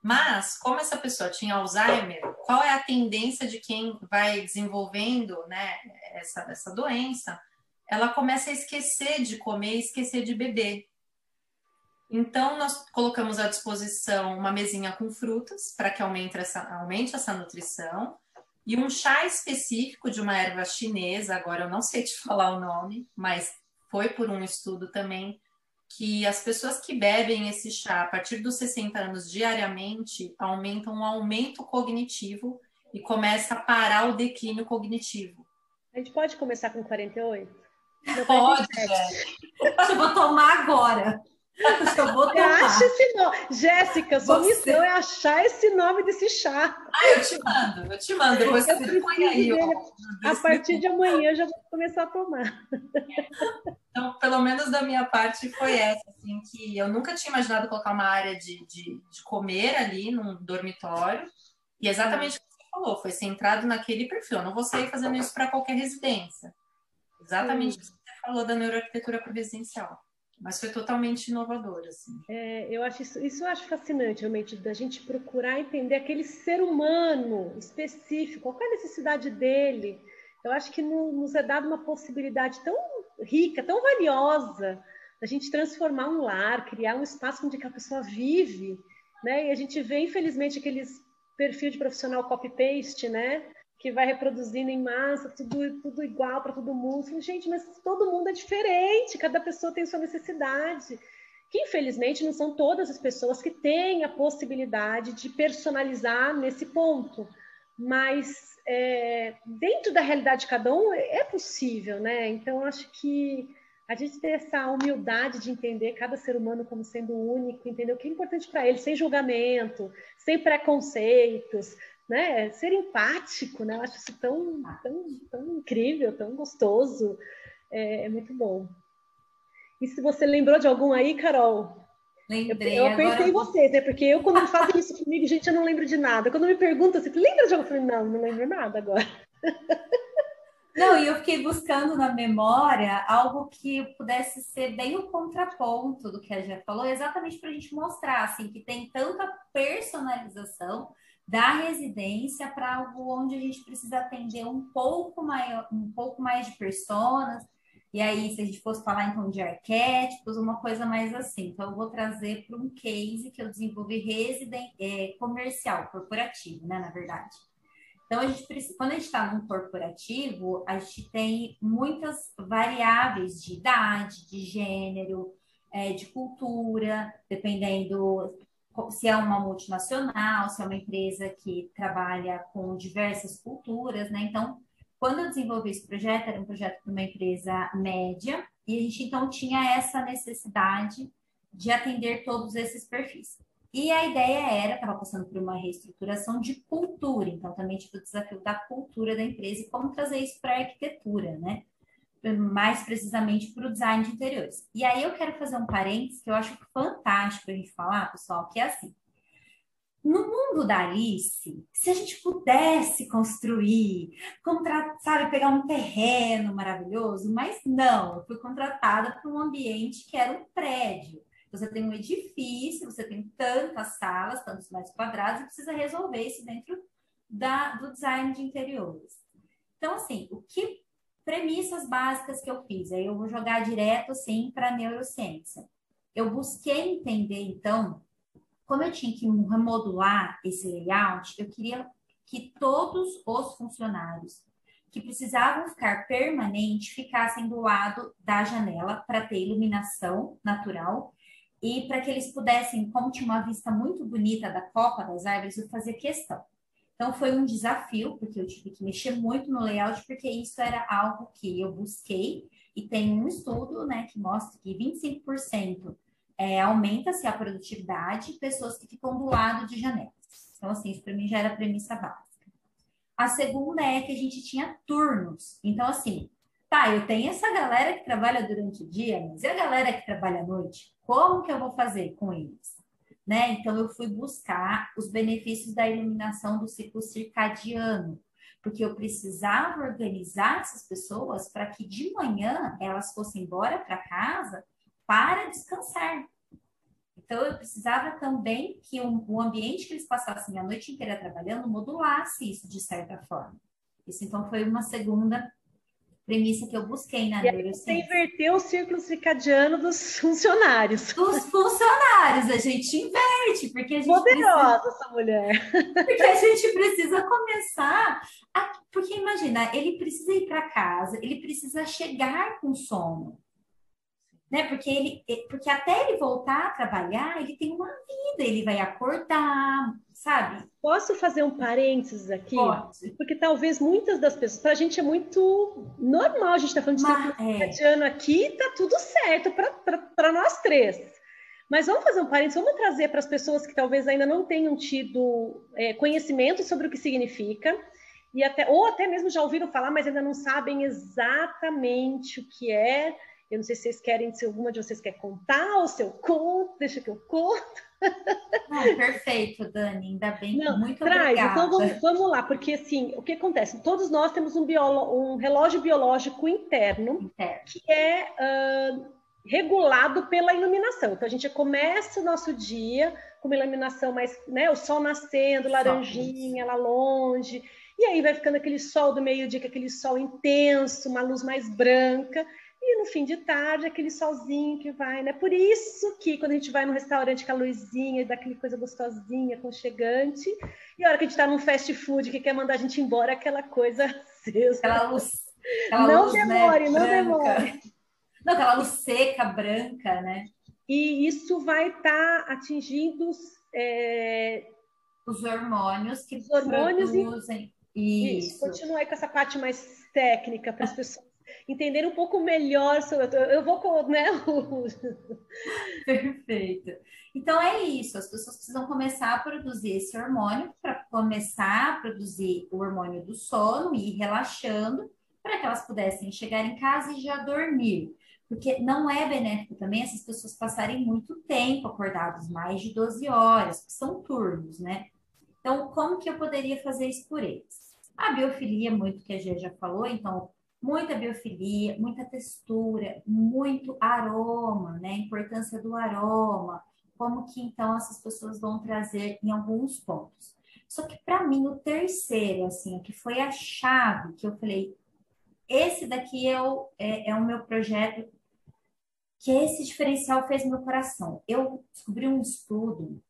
Mas, como essa pessoa tinha Alzheimer, qual é a tendência de quem vai desenvolvendo né, essa, essa doença? Ela começa a esquecer de comer, esquecer de beber. Então, nós colocamos à disposição uma mesinha com frutas para que aumente essa, aumente essa nutrição e um chá específico de uma erva chinesa, agora eu não sei te falar o nome, mas foi por um estudo também que as pessoas que bebem esse chá a partir dos 60 anos diariamente aumentam um aumento cognitivo e começa a parar o declínio cognitivo. A gente pode começar com 48? Pode, Eu vou tomar agora. Eu vou Acha esse nome. Jéssica, sua Você... missão é achar esse nome desse chá. Ah, eu te mando, eu te mando. Depois eu você põe aí. a partir de amanhã eu já vou começar a tomar. Então, pelo menos da minha parte foi essa, assim, que eu nunca tinha imaginado colocar uma área de, de, de comer ali num dormitório. E exatamente o que você falou, foi centrado naquele perfil. Eu não vou sair fazendo isso para qualquer residência. Exatamente o que você falou da neuroarquitetura para residencial mas foi totalmente inovador, assim. É, eu acho isso, isso eu acho fascinante, realmente, da gente procurar entender aquele ser humano específico, qual é a necessidade dele. Eu acho que nos é dada uma possibilidade tão rica, tão valiosa, a gente transformar um lar, criar um espaço onde a pessoa vive, né? E a gente vê, infelizmente, aqueles perfil de profissional copy-paste, né? Que vai reproduzindo em massa, tudo, tudo igual para todo mundo. Gente, mas todo mundo é diferente, cada pessoa tem sua necessidade. Que infelizmente não são todas as pessoas que têm a possibilidade de personalizar nesse ponto. Mas é, dentro da realidade de cada um é possível, né? Então acho que a gente ter essa humildade de entender cada ser humano como sendo único, entender o que é importante para ele, sem julgamento, sem preconceitos, né? Ser empático, né? Eu acho isso tão, tão, tão incrível, tão gostoso, é, é muito bom. E se você lembrou de algum aí, Carol? Lembrei. Eu, eu apertei agora... vocês, né? Porque eu, quando fazem isso comigo, gente, eu não lembro de nada. Quando me perguntam assim, lembra de algo? Eu falei, não, não lembro nada agora. Não, e eu fiquei buscando na memória algo que pudesse ser bem o contraponto do que a Jé falou, exatamente para a gente mostrar assim, que tem tanta personalização da residência para algo onde a gente precisa atender um pouco maior, um pouco mais de personas. E aí, se a gente fosse falar então de arquétipos, uma coisa mais assim. Então, eu vou trazer para um case que eu desenvolvi residen é, comercial, corporativo, né? Na verdade. Então, a gente quando a gente está num corporativo, a gente tem muitas variáveis de idade, de gênero, é, de cultura, dependendo se é uma multinacional, se é uma empresa que trabalha com diversas culturas, né? Então, quando eu desenvolvi esse projeto, era um projeto para uma empresa média, e a gente então tinha essa necessidade de atender todos esses perfis. E a ideia era, estava passando por uma reestruturação de cultura, então também tive o desafio da cultura da empresa e como trazer isso para a arquitetura, né? Mais precisamente para o design de interiores. E aí eu quero fazer um parênteses que eu acho fantástico a gente falar, pessoal, que é assim. No mundo da Alice, se a gente pudesse construir, contratar, sabe, pegar um terreno maravilhoso, mas não, eu fui contratada para um ambiente que era um prédio. Você tem um edifício, você tem tantas salas, tantos metros quadrados, e precisa resolver isso dentro da, do design de interiores. Então, assim, o que premissas básicas que eu fiz? Aí eu vou jogar direto, assim, para a neurociência. Eu busquei entender, então, como eu tinha que remodular esse layout, eu queria que todos os funcionários que precisavam ficar permanente ficassem do lado da janela para ter iluminação natural e para que eles pudessem, como tinha uma vista muito bonita da copa das árvores, eu fazia questão. Então foi um desafio, porque eu tive que mexer muito no layout, porque isso era algo que eu busquei e tem um estudo, né, que mostra que 25% é, aumenta-se a produtividade pessoas que ficam do lado de janelas. Então, assim, isso para mim já era premissa básica. A segunda é que a gente tinha turnos. Então, assim, tá, eu tenho essa galera que trabalha durante o dia, mas e a galera que trabalha à noite? Como que eu vou fazer com eles? Né? Então, eu fui buscar os benefícios da iluminação do ciclo circadiano, porque eu precisava organizar essas pessoas para que de manhã elas fossem embora para casa para descansar. Então, eu precisava também que o ambiente que eles passassem a noite inteira trabalhando modulasse isso de certa forma. Isso, então, foi uma segunda premissa que eu busquei na neurociência. Você inverteu o círculo circadiano dos funcionários. Dos funcionários, a gente inverte, porque a gente Poderosa precisa... essa mulher. Porque a gente precisa começar a... Porque imagina, ele precisa ir para casa, ele precisa chegar com sono né? Porque ele, porque até ele voltar a trabalhar, ele tem uma vida, ele vai acordar, sabe? Posso fazer um parênteses aqui? Pode. Porque talvez muitas das pessoas, para a gente é muito normal, a gente está falando de Mas, é. aqui, tá tudo certo para nós três. Mas vamos fazer um parênteses, vamos trazer para as pessoas que talvez ainda não tenham tido é, conhecimento sobre o que significa, e até, ou até mesmo já ouviram falar, mas ainda não sabem exatamente o que é eu não sei se vocês querem, se alguma de vocês quer contar, ou se eu conto, deixa que eu conto. Não, perfeito, Dani, ainda bem, não, muito traz, obrigada. Então vamos, vamos, lá, porque assim, o que acontece? Todos nós temos um, biolo, um relógio biológico interno, interno. que é uh, regulado pela iluminação. Então a gente começa o nosso dia com uma iluminação mais, né, o sol nascendo, laranjinha lá longe, e aí vai ficando aquele sol do meio-dia, aquele sol intenso, uma luz mais branca, e no fim de tarde aquele solzinho que vai, né? Por isso que quando a gente vai no restaurante com a luzinha, dá aquela coisa gostosinha, aconchegante, e a hora que a gente está num fast food que quer mandar a gente embora, aquela coisa Aquela luz. Aquela não luz, demore, né, não branca. demore. Não, aquela luz seca, branca, né? E isso vai estar tá atingindo é... os hormônios que os hormônios produzem. E... Isso. Isso. Continua aí com essa parte mais técnica para as pessoas entenderem um pouco melhor sobre. Eu vou com, né? Perfeito. Então é isso, as pessoas precisam começar a produzir esse hormônio para começar a produzir o hormônio do sono e ir relaxando para que elas pudessem chegar em casa e já dormir. Porque não é benéfico também essas pessoas passarem muito tempo acordadas, mais de 12 horas, que são turnos, né? Então, como que eu poderia fazer isso por eles? A biofilia, muito que a Gê já falou, então, muita biofilia, muita textura, muito aroma, né? A importância do aroma, como que então essas pessoas vão trazer em alguns pontos. Só que para mim o terceiro, assim, que foi a chave que eu falei, esse daqui é o, é, é o meu projeto, que esse diferencial fez meu coração. Eu descobri um estudo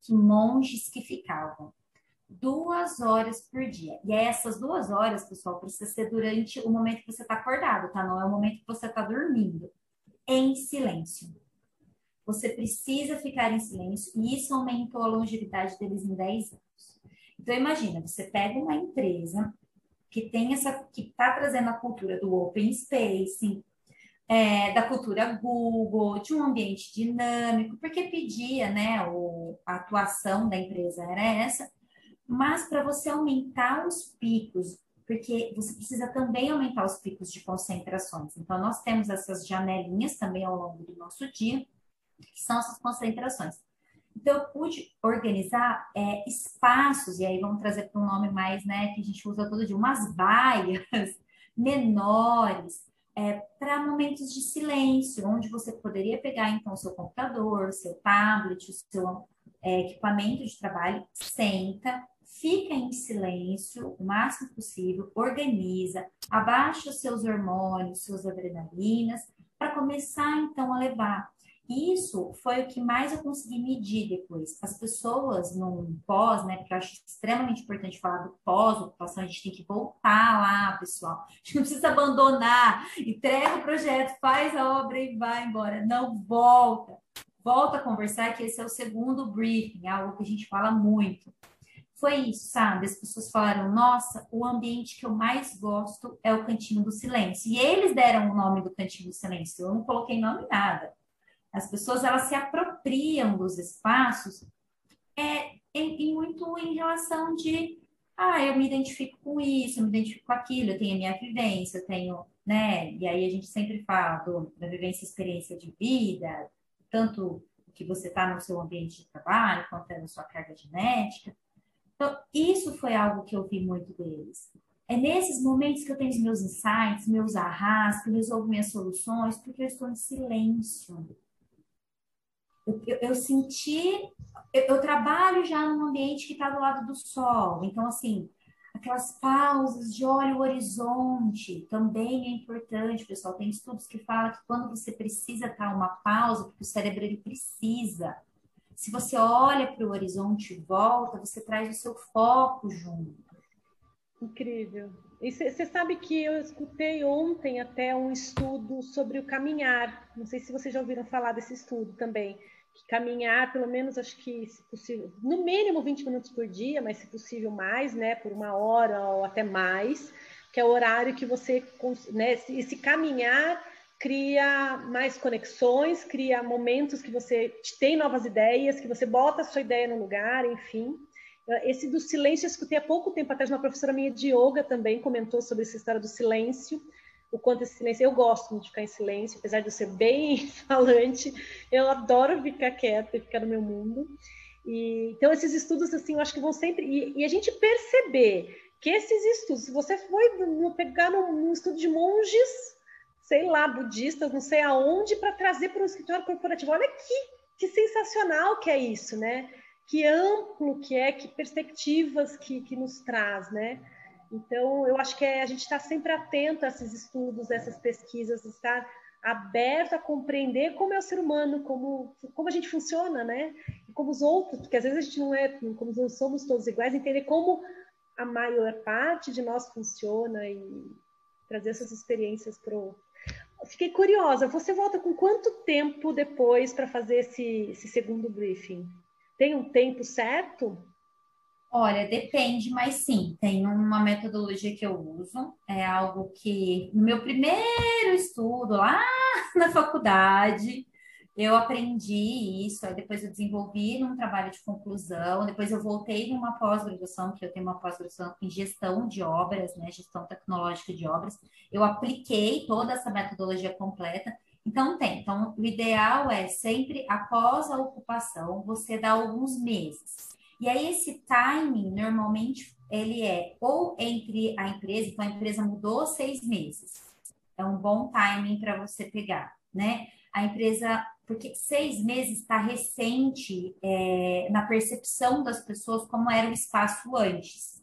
que monges que ficavam duas horas por dia. E essas duas horas, pessoal, precisa ser durante o momento que você está acordado, tá? Não é o momento que você está dormindo. Em silêncio. Você precisa ficar em silêncio e isso aumentou a longevidade deles em 10 anos. Então imagina, você pega uma empresa que tem essa, que está trazendo a cultura do open space, é, da cultura Google, de um ambiente dinâmico, porque pedia, né, o, a atuação da empresa era essa, mas para você aumentar os picos, porque você precisa também aumentar os picos de concentrações. Então, nós temos essas janelinhas também ao longo do nosso dia, que são essas concentrações. Então, eu pude organizar é, espaços, e aí vamos trazer para um nome mais, né, que a gente usa todo dia, umas baias menores, é, para momentos de silêncio, onde você poderia pegar, então, seu computador, seu tablet, o seu é, equipamento de trabalho, senta, fica em silêncio o máximo possível, organiza, abaixa os seus hormônios, suas adrenalinas, para começar, então, a levar isso foi o que mais eu consegui medir depois. As pessoas no pós, né? Porque eu acho extremamente importante falar do pós-ocupação, a gente tem que voltar lá, pessoal. A gente não precisa abandonar, entrega o projeto, faz a obra e vai embora. Não volta. Volta a conversar, que esse é o segundo briefing, algo que a gente fala muito. Foi isso, sabe? As pessoas falaram: nossa, o ambiente que eu mais gosto é o Cantinho do Silêncio. E eles deram o nome do Cantinho do Silêncio. Eu não coloquei nome nada as pessoas elas se apropriam dos espaços é, em, em muito em relação de ah, eu me identifico com isso, eu me identifico com aquilo, eu tenho a minha vivência, eu tenho, né? E aí a gente sempre fala do, da vivência experiência de vida, tanto que você está no seu ambiente de trabalho, quanto é na sua carga genética. Então, isso foi algo que eu vi muito deles. É nesses momentos que eu tenho os meus insights, meus arras, que eu resolvo minhas soluções, porque eu estou em silêncio. Eu, eu, eu senti, eu, eu, trabalho já num ambiente que está do lado do sol, então assim, aquelas pausas de olho o horizonte também é importante, pessoal. Tem estudos que falam que quando você precisa estar uma pausa, porque o cérebro ele precisa. Se você olha para o horizonte e volta, você traz o seu foco junto. Incrível. E você sabe que eu escutei ontem até um estudo sobre o caminhar. Não sei se vocês já ouviram falar desse estudo também. Que caminhar, pelo menos, acho que, se possível, no mínimo 20 minutos por dia, mas se possível mais, né? Por uma hora ou até mais, que é o horário que você. Né, esse caminhar cria mais conexões, cria momentos que você tem novas ideias, que você bota a sua ideia no lugar, enfim. Esse do silêncio eu escutei há pouco tempo atrás, uma professora minha de yoga também comentou sobre essa história do silêncio, o quanto esse silêncio, eu gosto de ficar em silêncio, apesar de eu ser bem falante, eu adoro ficar quieta e ficar no meu mundo. E, então, esses estudos, assim, eu acho que vão sempre... E, e a gente perceber que esses estudos, se você foi pegar num estudo de monges, sei lá, budistas, não sei aonde, para trazer para um escritório corporativo, olha que, que sensacional que é isso, né? que amplo que é, que perspectivas que, que nos traz, né? Então, eu acho que é, a gente está sempre atento a esses estudos, a essas pesquisas, estar aberto a compreender como é o ser humano, como, como a gente funciona, né? E como os outros, porque às vezes a gente não é, como não somos todos iguais, entender como a maior parte de nós funciona e trazer essas experiências para o. Fiquei curiosa, você volta com quanto tempo depois para fazer esse, esse segundo briefing? Tem um tempo certo? Olha, depende, mas sim, tem uma metodologia que eu uso, é algo que no meu primeiro estudo lá na faculdade, eu aprendi isso, aí depois eu desenvolvi num trabalho de conclusão, depois eu voltei numa pós-graduação, que eu tenho uma pós-graduação em gestão de obras, né, gestão tecnológica de obras, eu apliquei toda essa metodologia completa, então tem, então o ideal é sempre após a ocupação, você dar alguns meses, e aí esse timing, normalmente, ele é ou entre a empresa, então a empresa mudou seis meses. É um bom timing para você pegar, né? A empresa, porque seis meses está recente é, na percepção das pessoas como era o espaço antes.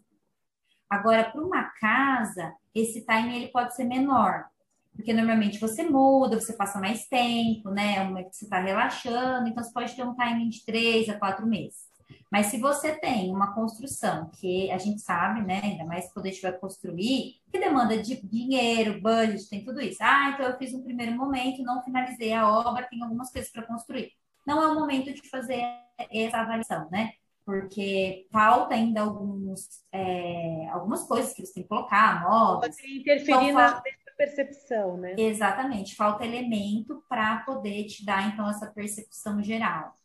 Agora, para uma casa, esse timing ele pode ser menor, porque normalmente você muda, você passa mais tempo, né? É você está relaxando, então você pode ter um timing de três a quatro meses. Mas se você tem uma construção que a gente sabe, né, ainda mais quando a gente vai construir, que demanda de dinheiro, budget, tem tudo isso. Ah, então eu fiz um primeiro momento, não finalizei a obra, tem algumas coisas para construir. Não é o momento de fazer essa avaliação, né? Porque falta ainda alguns, é, algumas coisas que você tem que colocar, móveis. Pode interferir então, na percepção, né? Exatamente, falta elemento para poder te dar, então, essa percepção geral.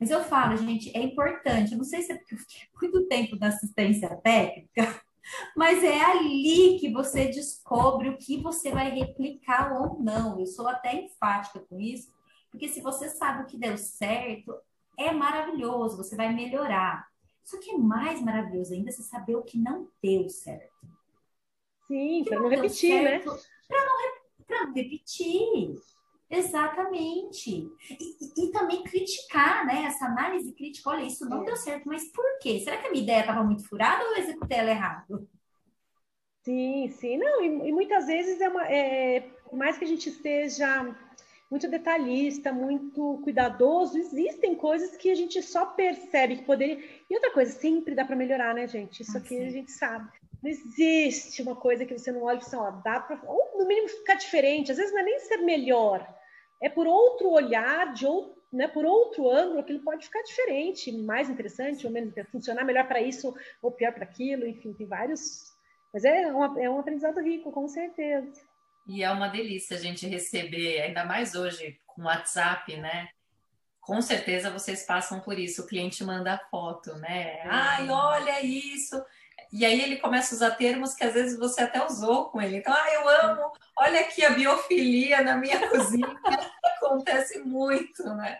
Mas eu falo, gente, é importante. Eu não sei se é porque eu fiquei muito tempo na assistência técnica, mas é ali que você descobre o que você vai replicar ou não. Eu sou até enfática com isso, porque se você sabe o que deu certo, é maravilhoso, você vai melhorar. Só que é mais maravilhoso ainda você saber o que não deu certo. Sim, para não, não repetir, né? Para não, não repetir. Exatamente. E, e, também criticar, né? Essa análise crítica, olha, isso não é. deu certo, mas por quê? Será que a minha ideia estava muito furada ou eu executei ela errado? Sim, sim. Não, e, e muitas vezes é uma. É, por mais que a gente esteja muito detalhista, muito cuidadoso, existem coisas que a gente só percebe que poderia. E outra coisa, sempre dá para melhorar, né, gente? Isso ah, aqui sim. a gente sabe. Não existe uma coisa que você não olha e fala, assim, ó, dá para. Ou no mínimo ficar diferente. Às vezes não é nem ser melhor é por outro olhar, de outro, né, por outro ângulo, que ele pode ficar diferente, mais interessante ou menos funcionar melhor para isso ou pior para aquilo, enfim, tem vários. Mas é, uma, é um aprendizado rico, com certeza. E é uma delícia a gente receber, ainda mais hoje com o WhatsApp, né? Com certeza vocês passam por isso. O cliente manda foto, né? Ai, olha isso. E aí ele começa a usar termos que às vezes você até usou com ele. Então, ah, eu amo, olha aqui a biofilia na minha cozinha. Acontece muito, né?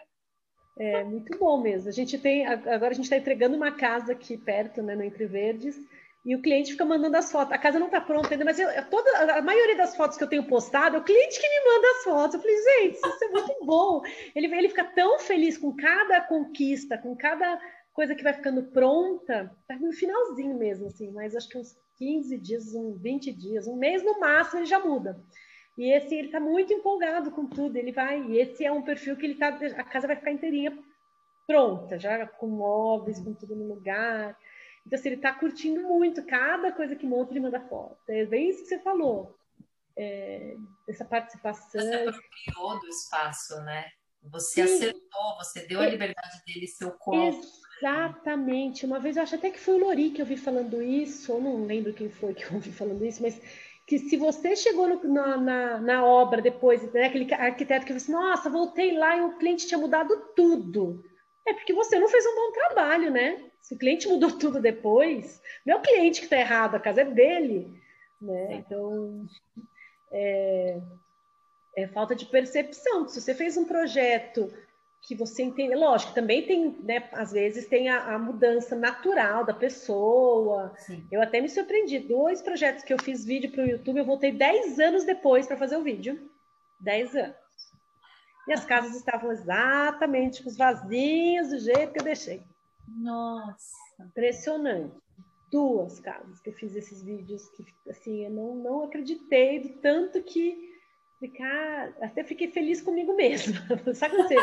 É muito bom mesmo. A gente tem, agora a gente está entregando uma casa aqui perto, né, no Entre Verdes, e o cliente fica mandando as fotos. A casa não está pronta ainda, mas eu, toda, a maioria das fotos que eu tenho postado, é o cliente que me manda as fotos. Eu falei, gente, isso é muito bom. Ele, ele fica tão feliz com cada conquista, com cada coisa que vai ficando pronta, tá no finalzinho mesmo, assim, mas acho que uns 15 dias, uns 20 dias, um mês no máximo ele já muda. E esse ele tá muito empolgado com tudo, ele vai, e esse é um perfil que ele tá, a casa vai ficar inteirinha pronta, já com móveis, com tudo no lugar. Então, assim, ele está curtindo muito cada coisa que monta, ele manda foto. É bem isso que você falou. É, essa participação. Você apropriou do espaço, né? Você Sim. acertou, você deu a liberdade dele ser o corpo. Exatamente. Uma vez eu acho até que foi o Lori que eu vi falando isso, ou não lembro quem foi que eu vi falando isso, mas que se você chegou no, na, na, na, obra depois, né, aquele arquiteto que falou assim, nossa, voltei lá e o cliente tinha mudado tudo. É porque você não fez um bom trabalho, né? Se o cliente mudou tudo depois, não é o cliente que está errado, a casa é dele. Né? Então, é, é falta de percepção. Se você fez um projeto que você entende. Lógico, também tem, né? Às vezes tem a, a mudança natural da pessoa. Sim. Eu até me surpreendi. Dois projetos que eu fiz vídeo para o YouTube, eu voltei 10 anos depois para fazer o vídeo. 10 anos. E as casas estavam exatamente com os vasinhos do jeito que eu deixei. Nossa. Impressionante. duas casas que eu fiz esses vídeos que assim eu não, não acreditei do tanto que ficar até fiquei feliz comigo mesma sabe você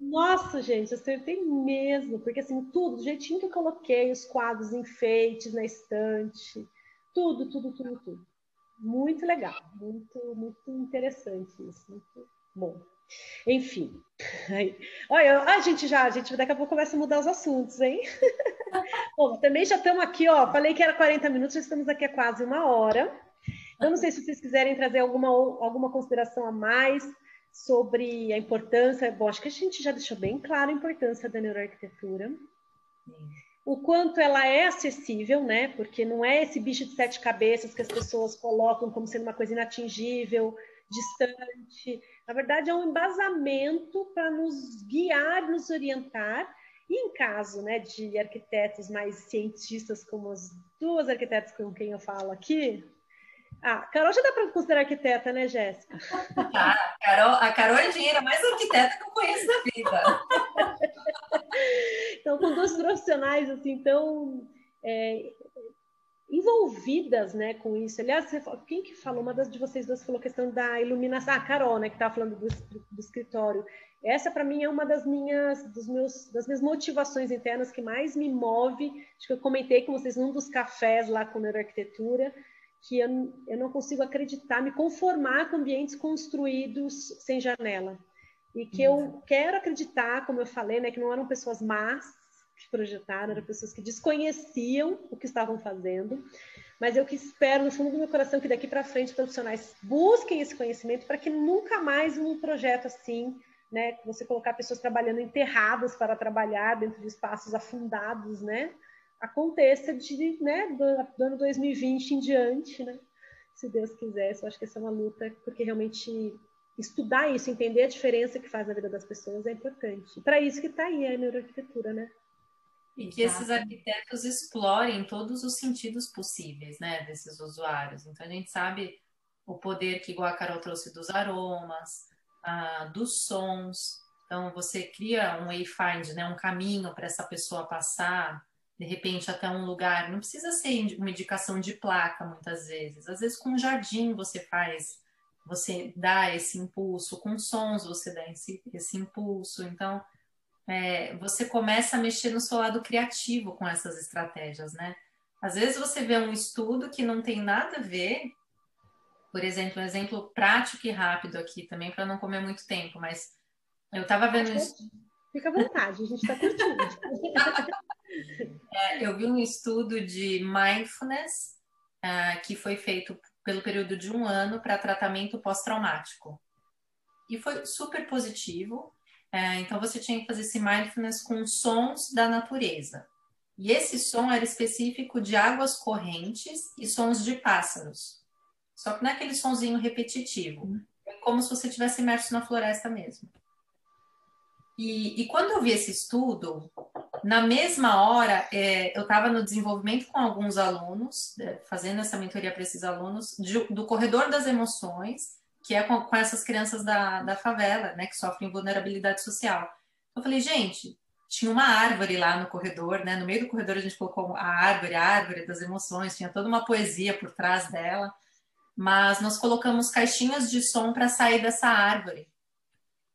nossa gente acertei mesmo porque assim tudo do jeitinho que eu coloquei os quadros enfeites na estante tudo tudo tudo tudo muito legal muito muito interessante isso muito bom enfim. Aí, olha, a gente já, a gente daqui a pouco começa a mudar os assuntos, hein? Bom, também já estamos aqui, ó. Falei que era 40 minutos, já estamos aqui há quase uma hora. Eu não sei se vocês quiserem trazer alguma, alguma consideração a mais sobre a importância. Bom, acho que a gente já deixou bem claro a importância da neuroarquitetura. O quanto ela é acessível, né? Porque não é esse bicho de sete cabeças que as pessoas colocam como sendo uma coisa inatingível, distante. Na verdade, é um embasamento para nos guiar, nos orientar. E em caso né, de arquitetos mais cientistas, como as duas arquitetas com quem eu falo aqui, ah, Carol já dá para considerar arquiteta, né, Jéssica? Ah, a Carol, a Carol é engenheira mais arquiteta que eu conheço da vida. então, com duas profissionais assim tão é, envolvidas né, com isso. Aliás, quem que falou? Uma das de vocês duas falou a questão da iluminação. Ah, a Carol, né, que estava falando do, do, escritório. Essa, para mim, é uma das minhas, dos meus, das minhas motivações internas que mais me move. Acho que eu comentei com vocês num dos cafés lá com Neuroarquitetura, que eu, eu não consigo acreditar, me conformar com ambientes construídos sem janela. E que eu quero acreditar, como eu falei, né, que não eram pessoas más, que projetaram, eram pessoas que desconheciam o que estavam fazendo, mas eu que espero no fundo do meu coração que daqui para frente profissionais busquem esse conhecimento para que nunca mais um projeto assim, né, você colocar pessoas trabalhando enterradas para trabalhar dentro de espaços afundados, né, aconteça de, né, do, do ano 2020 em diante, né, se Deus quiser. Eu acho que essa é uma luta porque realmente estudar isso, entender a diferença que faz na vida das pessoas é importante. Para isso que está aí a neuroarquitetura, né? E que Exato. esses arquitetos explorem todos os sentidos possíveis, né, desses usuários. Então, a gente sabe o poder que, igual a Carol trouxe, dos aromas, ah, dos sons. Então, você cria um wayfind, né, um caminho para essa pessoa passar, de repente, até um lugar. Não precisa ser uma indicação de placa, muitas vezes. Às vezes, com um jardim você faz, você dá esse impulso. Com sons você dá esse, esse impulso. Então, é, você começa a mexer no seu lado criativo com essas estratégias, né? Às vezes você vê um estudo que não tem nada a ver, por exemplo, um exemplo prático e rápido aqui também, para não comer muito tempo, mas eu estava vendo isso. Fica à vontade, a gente está curtindo. é, eu vi um estudo de mindfulness uh, que foi feito pelo período de um ano para tratamento pós-traumático. E foi super positivo. É, então você tinha que fazer esse mindfulness com sons da natureza. E esse som era específico de águas correntes e sons de pássaros. Só que não é aquele sonzinho repetitivo. É como se você estivesse imerso na floresta mesmo. E, e, quando eu vi esse estudo, na mesma hora, é, eu estava no desenvolvimento com alguns alunos, é, fazendo essa mentoria para esses alunos, de, do corredor das emoções, que é com, com essas crianças da, da favela, né, que sofrem vulnerabilidade social. Eu falei, gente, tinha uma árvore lá no corredor, né? No meio do corredor a gente colocou a árvore, a árvore das emoções, tinha toda uma poesia por trás dela, mas nós colocamos caixinhas de som para sair dessa árvore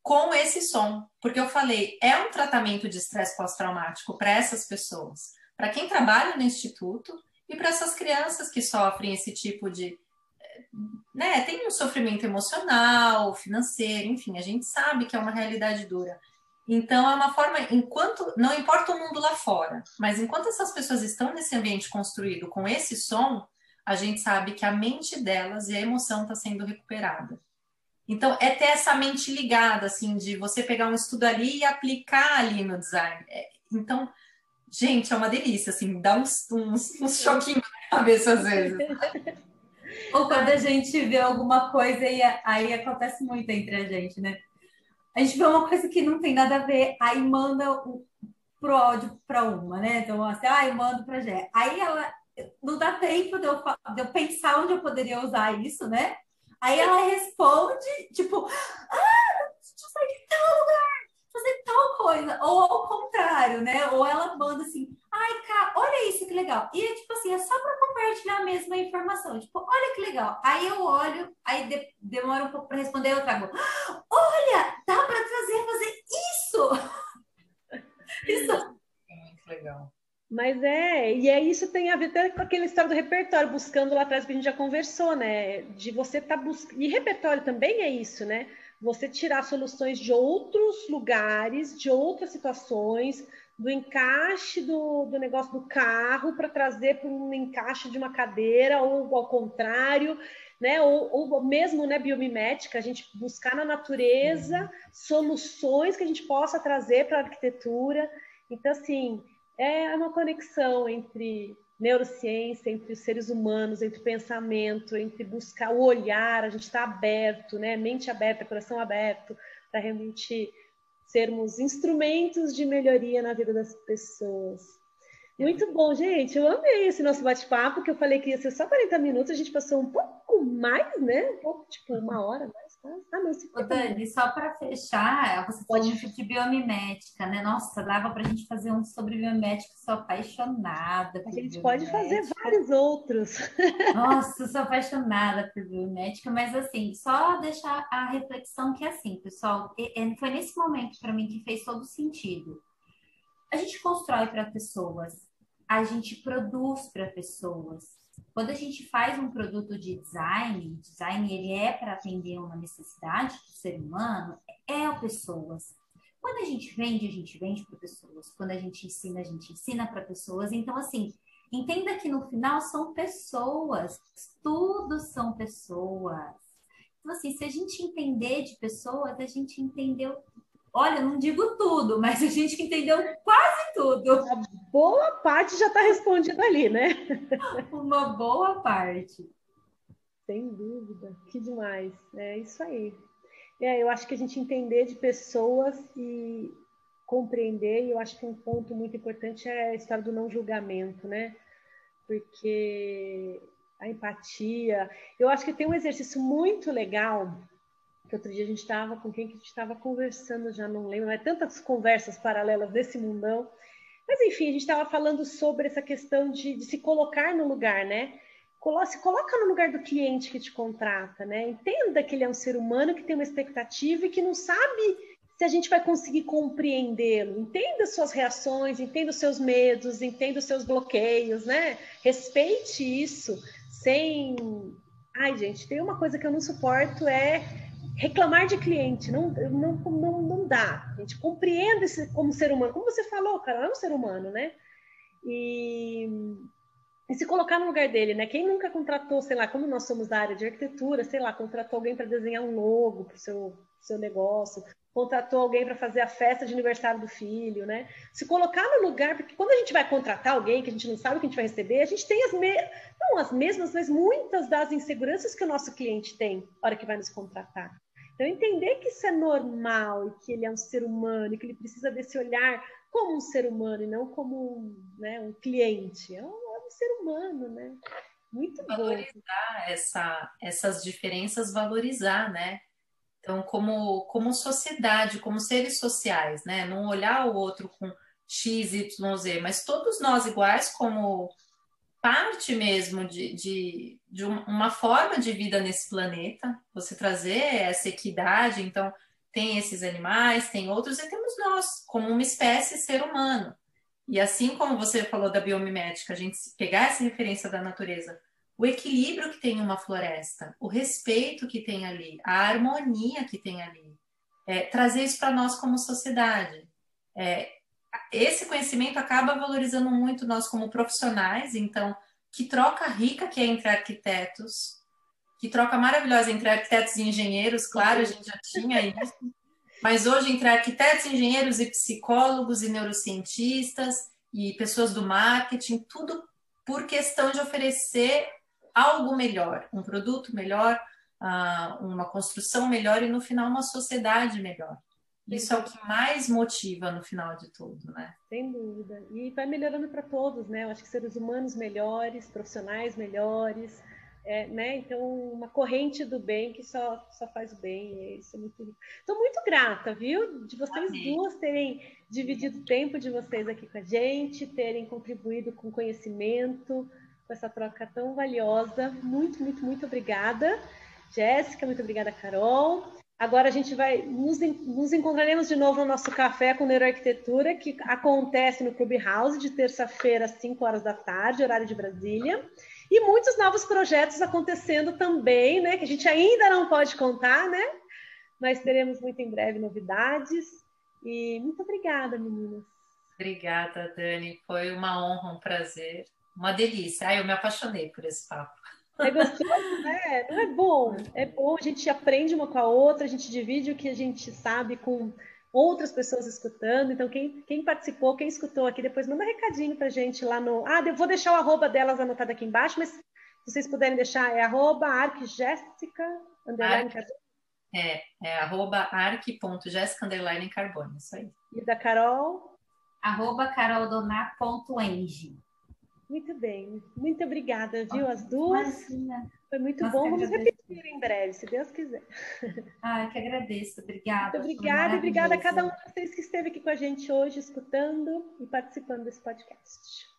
com esse som, porque eu falei, é um tratamento de estresse pós-traumático para essas pessoas, para quem trabalha no instituto e para essas crianças que sofrem esse tipo de né, tem um sofrimento emocional, financeiro, enfim, a gente sabe que é uma realidade dura. Então é uma forma, enquanto não importa o mundo lá fora, mas enquanto essas pessoas estão nesse ambiente construído com esse som, a gente sabe que a mente delas e a emoção está sendo recuperada. Então é ter essa mente ligada, assim, de você pegar um estudo ali e aplicar ali no design. É, então, gente, é uma delícia, assim, dá uns, uns, uns choquinhos na cabeça às vezes. Ou quando a gente vê alguma coisa e aí acontece muito entre a gente, né? A gente vê uma coisa que não tem nada a ver, aí manda o pro áudio para uma, né? Então, assim, ah, eu mando para Gé. Aí ela não dá tempo de eu, de eu pensar onde eu poderia usar isso, né? Aí ela responde, tipo, ah, deixa eu sair de tal lugar, fazer tal coisa. Ou ao contrário, né? Ou ela manda assim, ai, cara, olha isso que legal. E tipo assim, é só para compartilhar a mesma informação. Tipo, olha que legal. Aí eu olho, aí de, demora um pouco para responder, eu trago, olha, dá para trazer fazer isso. isso. É muito legal. Mas é, e é isso tem a ver até com aquela história do repertório, buscando lá atrás que a gente já conversou, né? De você estar tá buscando. E repertório também é isso, né? Você tirar soluções de outros lugares, de outras situações, do encaixe do, do negócio do carro para trazer para um encaixe de uma cadeira, ou ao contrário, né? Ou, ou mesmo né, biomimética, a gente buscar na natureza soluções que a gente possa trazer para a arquitetura. Então, assim, é uma conexão entre neurociência, entre os seres humanos, entre pensamento, entre buscar o olhar, a gente está aberto, né? mente aberta, coração aberto, para realmente sermos instrumentos de melhoria na vida das pessoas. Muito bom, gente. Eu amei esse nosso bate-papo, que eu falei que ia ser só 40 minutos, a gente passou um pouco mais, né? Um pouco, tipo, uma hora mais. Ah, não, Ô, Dani, só para fechar, você pode falou de biomimética, né? Nossa, dava para a gente fazer um sobre biomimética, sou apaixonada. a gente pode fazer vários outros. Nossa, sou apaixonada por biomimética, mas assim, só deixar a reflexão que é assim, pessoal, foi nesse momento para mim que fez todo sentido. A gente constrói para pessoas, a gente produz para pessoas, quando a gente faz um produto de design, design ele é para atender uma necessidade do ser humano, é pessoas. Quando a gente vende, a gente vende para pessoas. Quando a gente ensina, a gente ensina para pessoas. Então, assim, entenda que no final são pessoas. Tudo são pessoas. Então, assim, se a gente entender de pessoas, a gente entendeu Olha, não digo tudo, mas a gente entendeu quase tudo. A boa parte já está respondida ali, né? Uma boa parte. Sem dúvida, que demais. É isso aí. É, eu acho que a gente entender de pessoas e compreender, e eu acho que um ponto muito importante é a história do não julgamento, né? Porque a empatia. Eu acho que tem um exercício muito legal que outro dia a gente estava com quem que a gente estava conversando, já não lembro, mas tantas conversas paralelas desse mundão. Mas enfim, a gente estava falando sobre essa questão de, de, se colocar no lugar, né? Se coloca no lugar do cliente que te contrata, né? Entenda que ele é um ser humano que tem uma expectativa e que não sabe se a gente vai conseguir compreendê-lo. Entenda suas reações, entenda os seus medos, entenda os seus bloqueios, né? Respeite isso sem. Ai, gente, tem uma coisa que eu não suporto é reclamar de cliente, não, não, não, não dá. A gente compreende esse como ser humano. Como você falou, cara, é um ser humano, né? E, e se colocar no lugar dele, né? Quem nunca contratou, sei lá, como nós somos da área de arquitetura, sei lá, contratou alguém para desenhar um logo para o seu, seu negócio, contratou alguém para fazer a festa de aniversário do filho, né? Se colocar no lugar, porque quando a gente vai contratar alguém que a gente não sabe o que a gente vai receber, a gente tem as mesmas, não as mesmas, mas muitas das inseguranças que o nosso cliente tem na hora que vai nos contratar. Então, entender que isso é normal e que ele é um ser humano e que ele precisa desse olhar como um ser humano e não como um, né, um cliente. É um, é um, ser humano, né? Muito valorizar bom. Valorizar essa, essas diferenças, valorizar, né? Então, como, como sociedade, como seres sociais, né? Não olhar o outro com X, Y, Z, mas todos nós iguais como parte mesmo de, de, de uma forma de vida nesse planeta, você trazer essa equidade, então tem esses animais, tem outros, e temos nós, como uma espécie ser humano. E assim como você falou da biomimética, a gente pegar essa referência da natureza, o equilíbrio que tem uma floresta, o respeito que tem ali, a harmonia que tem ali, é, trazer isso para nós como sociedade. É, esse conhecimento acaba valorizando muito nós como profissionais, então, que troca rica que é entre arquitetos, que troca maravilhosa entre arquitetos e engenheiros, claro, a gente já tinha isso, mas hoje entre arquitetos, engenheiros e psicólogos e neurocientistas e pessoas do marketing, tudo por questão de oferecer algo melhor, um produto melhor, ah, uma construção melhor e no final uma sociedade melhor. Isso é o que mais motiva no final de tudo, né? Sem dúvida. E vai melhorando para todos, né? Eu acho que seres humanos melhores, profissionais melhores, é, né? Então, uma corrente do bem que só, só faz o bem. Isso é muito Estou muito grata, viu? De vocês Amém. duas terem dividido o tempo de vocês aqui com a gente, terem contribuído com conhecimento, com essa troca tão valiosa. Muito, muito, muito obrigada. Jéssica, muito obrigada, Carol. Agora a gente vai nos, nos encontraremos de novo no nosso café com neuroarquitetura, que acontece no Clubhouse de terça-feira às 5 horas da tarde, horário de Brasília. E muitos novos projetos acontecendo também, né? Que a gente ainda não pode contar, né? Mas teremos muito em breve novidades. E muito obrigada, meninas. Obrigada, Dani. Foi uma honra, um prazer, uma delícia. Ai, eu me apaixonei por esse papo. É gostoso, né? Não é bom. É bom, a gente aprende uma com a outra, a gente divide o que a gente sabe com outras pessoas escutando. Então, quem, quem participou, quem escutou aqui, depois manda um recadinho pra gente lá no. Ah, eu vou deixar o arroba delas anotado aqui embaixo, mas se vocês puderem deixar, é arroba arcjessica, underline Arc, É, é arroba arc.jessica, underline carbono, isso aí. E da Carol? Arroba caroldonar.eng. Muito bem, muito obrigada, viu? As duas. Imagina. Foi muito Nossa, bom. Vamos repetir em breve, se Deus quiser. Ah, que agradeço. Obrigada. Muito obrigada e obrigada a cada um de vocês que esteve aqui com a gente hoje, escutando e participando desse podcast.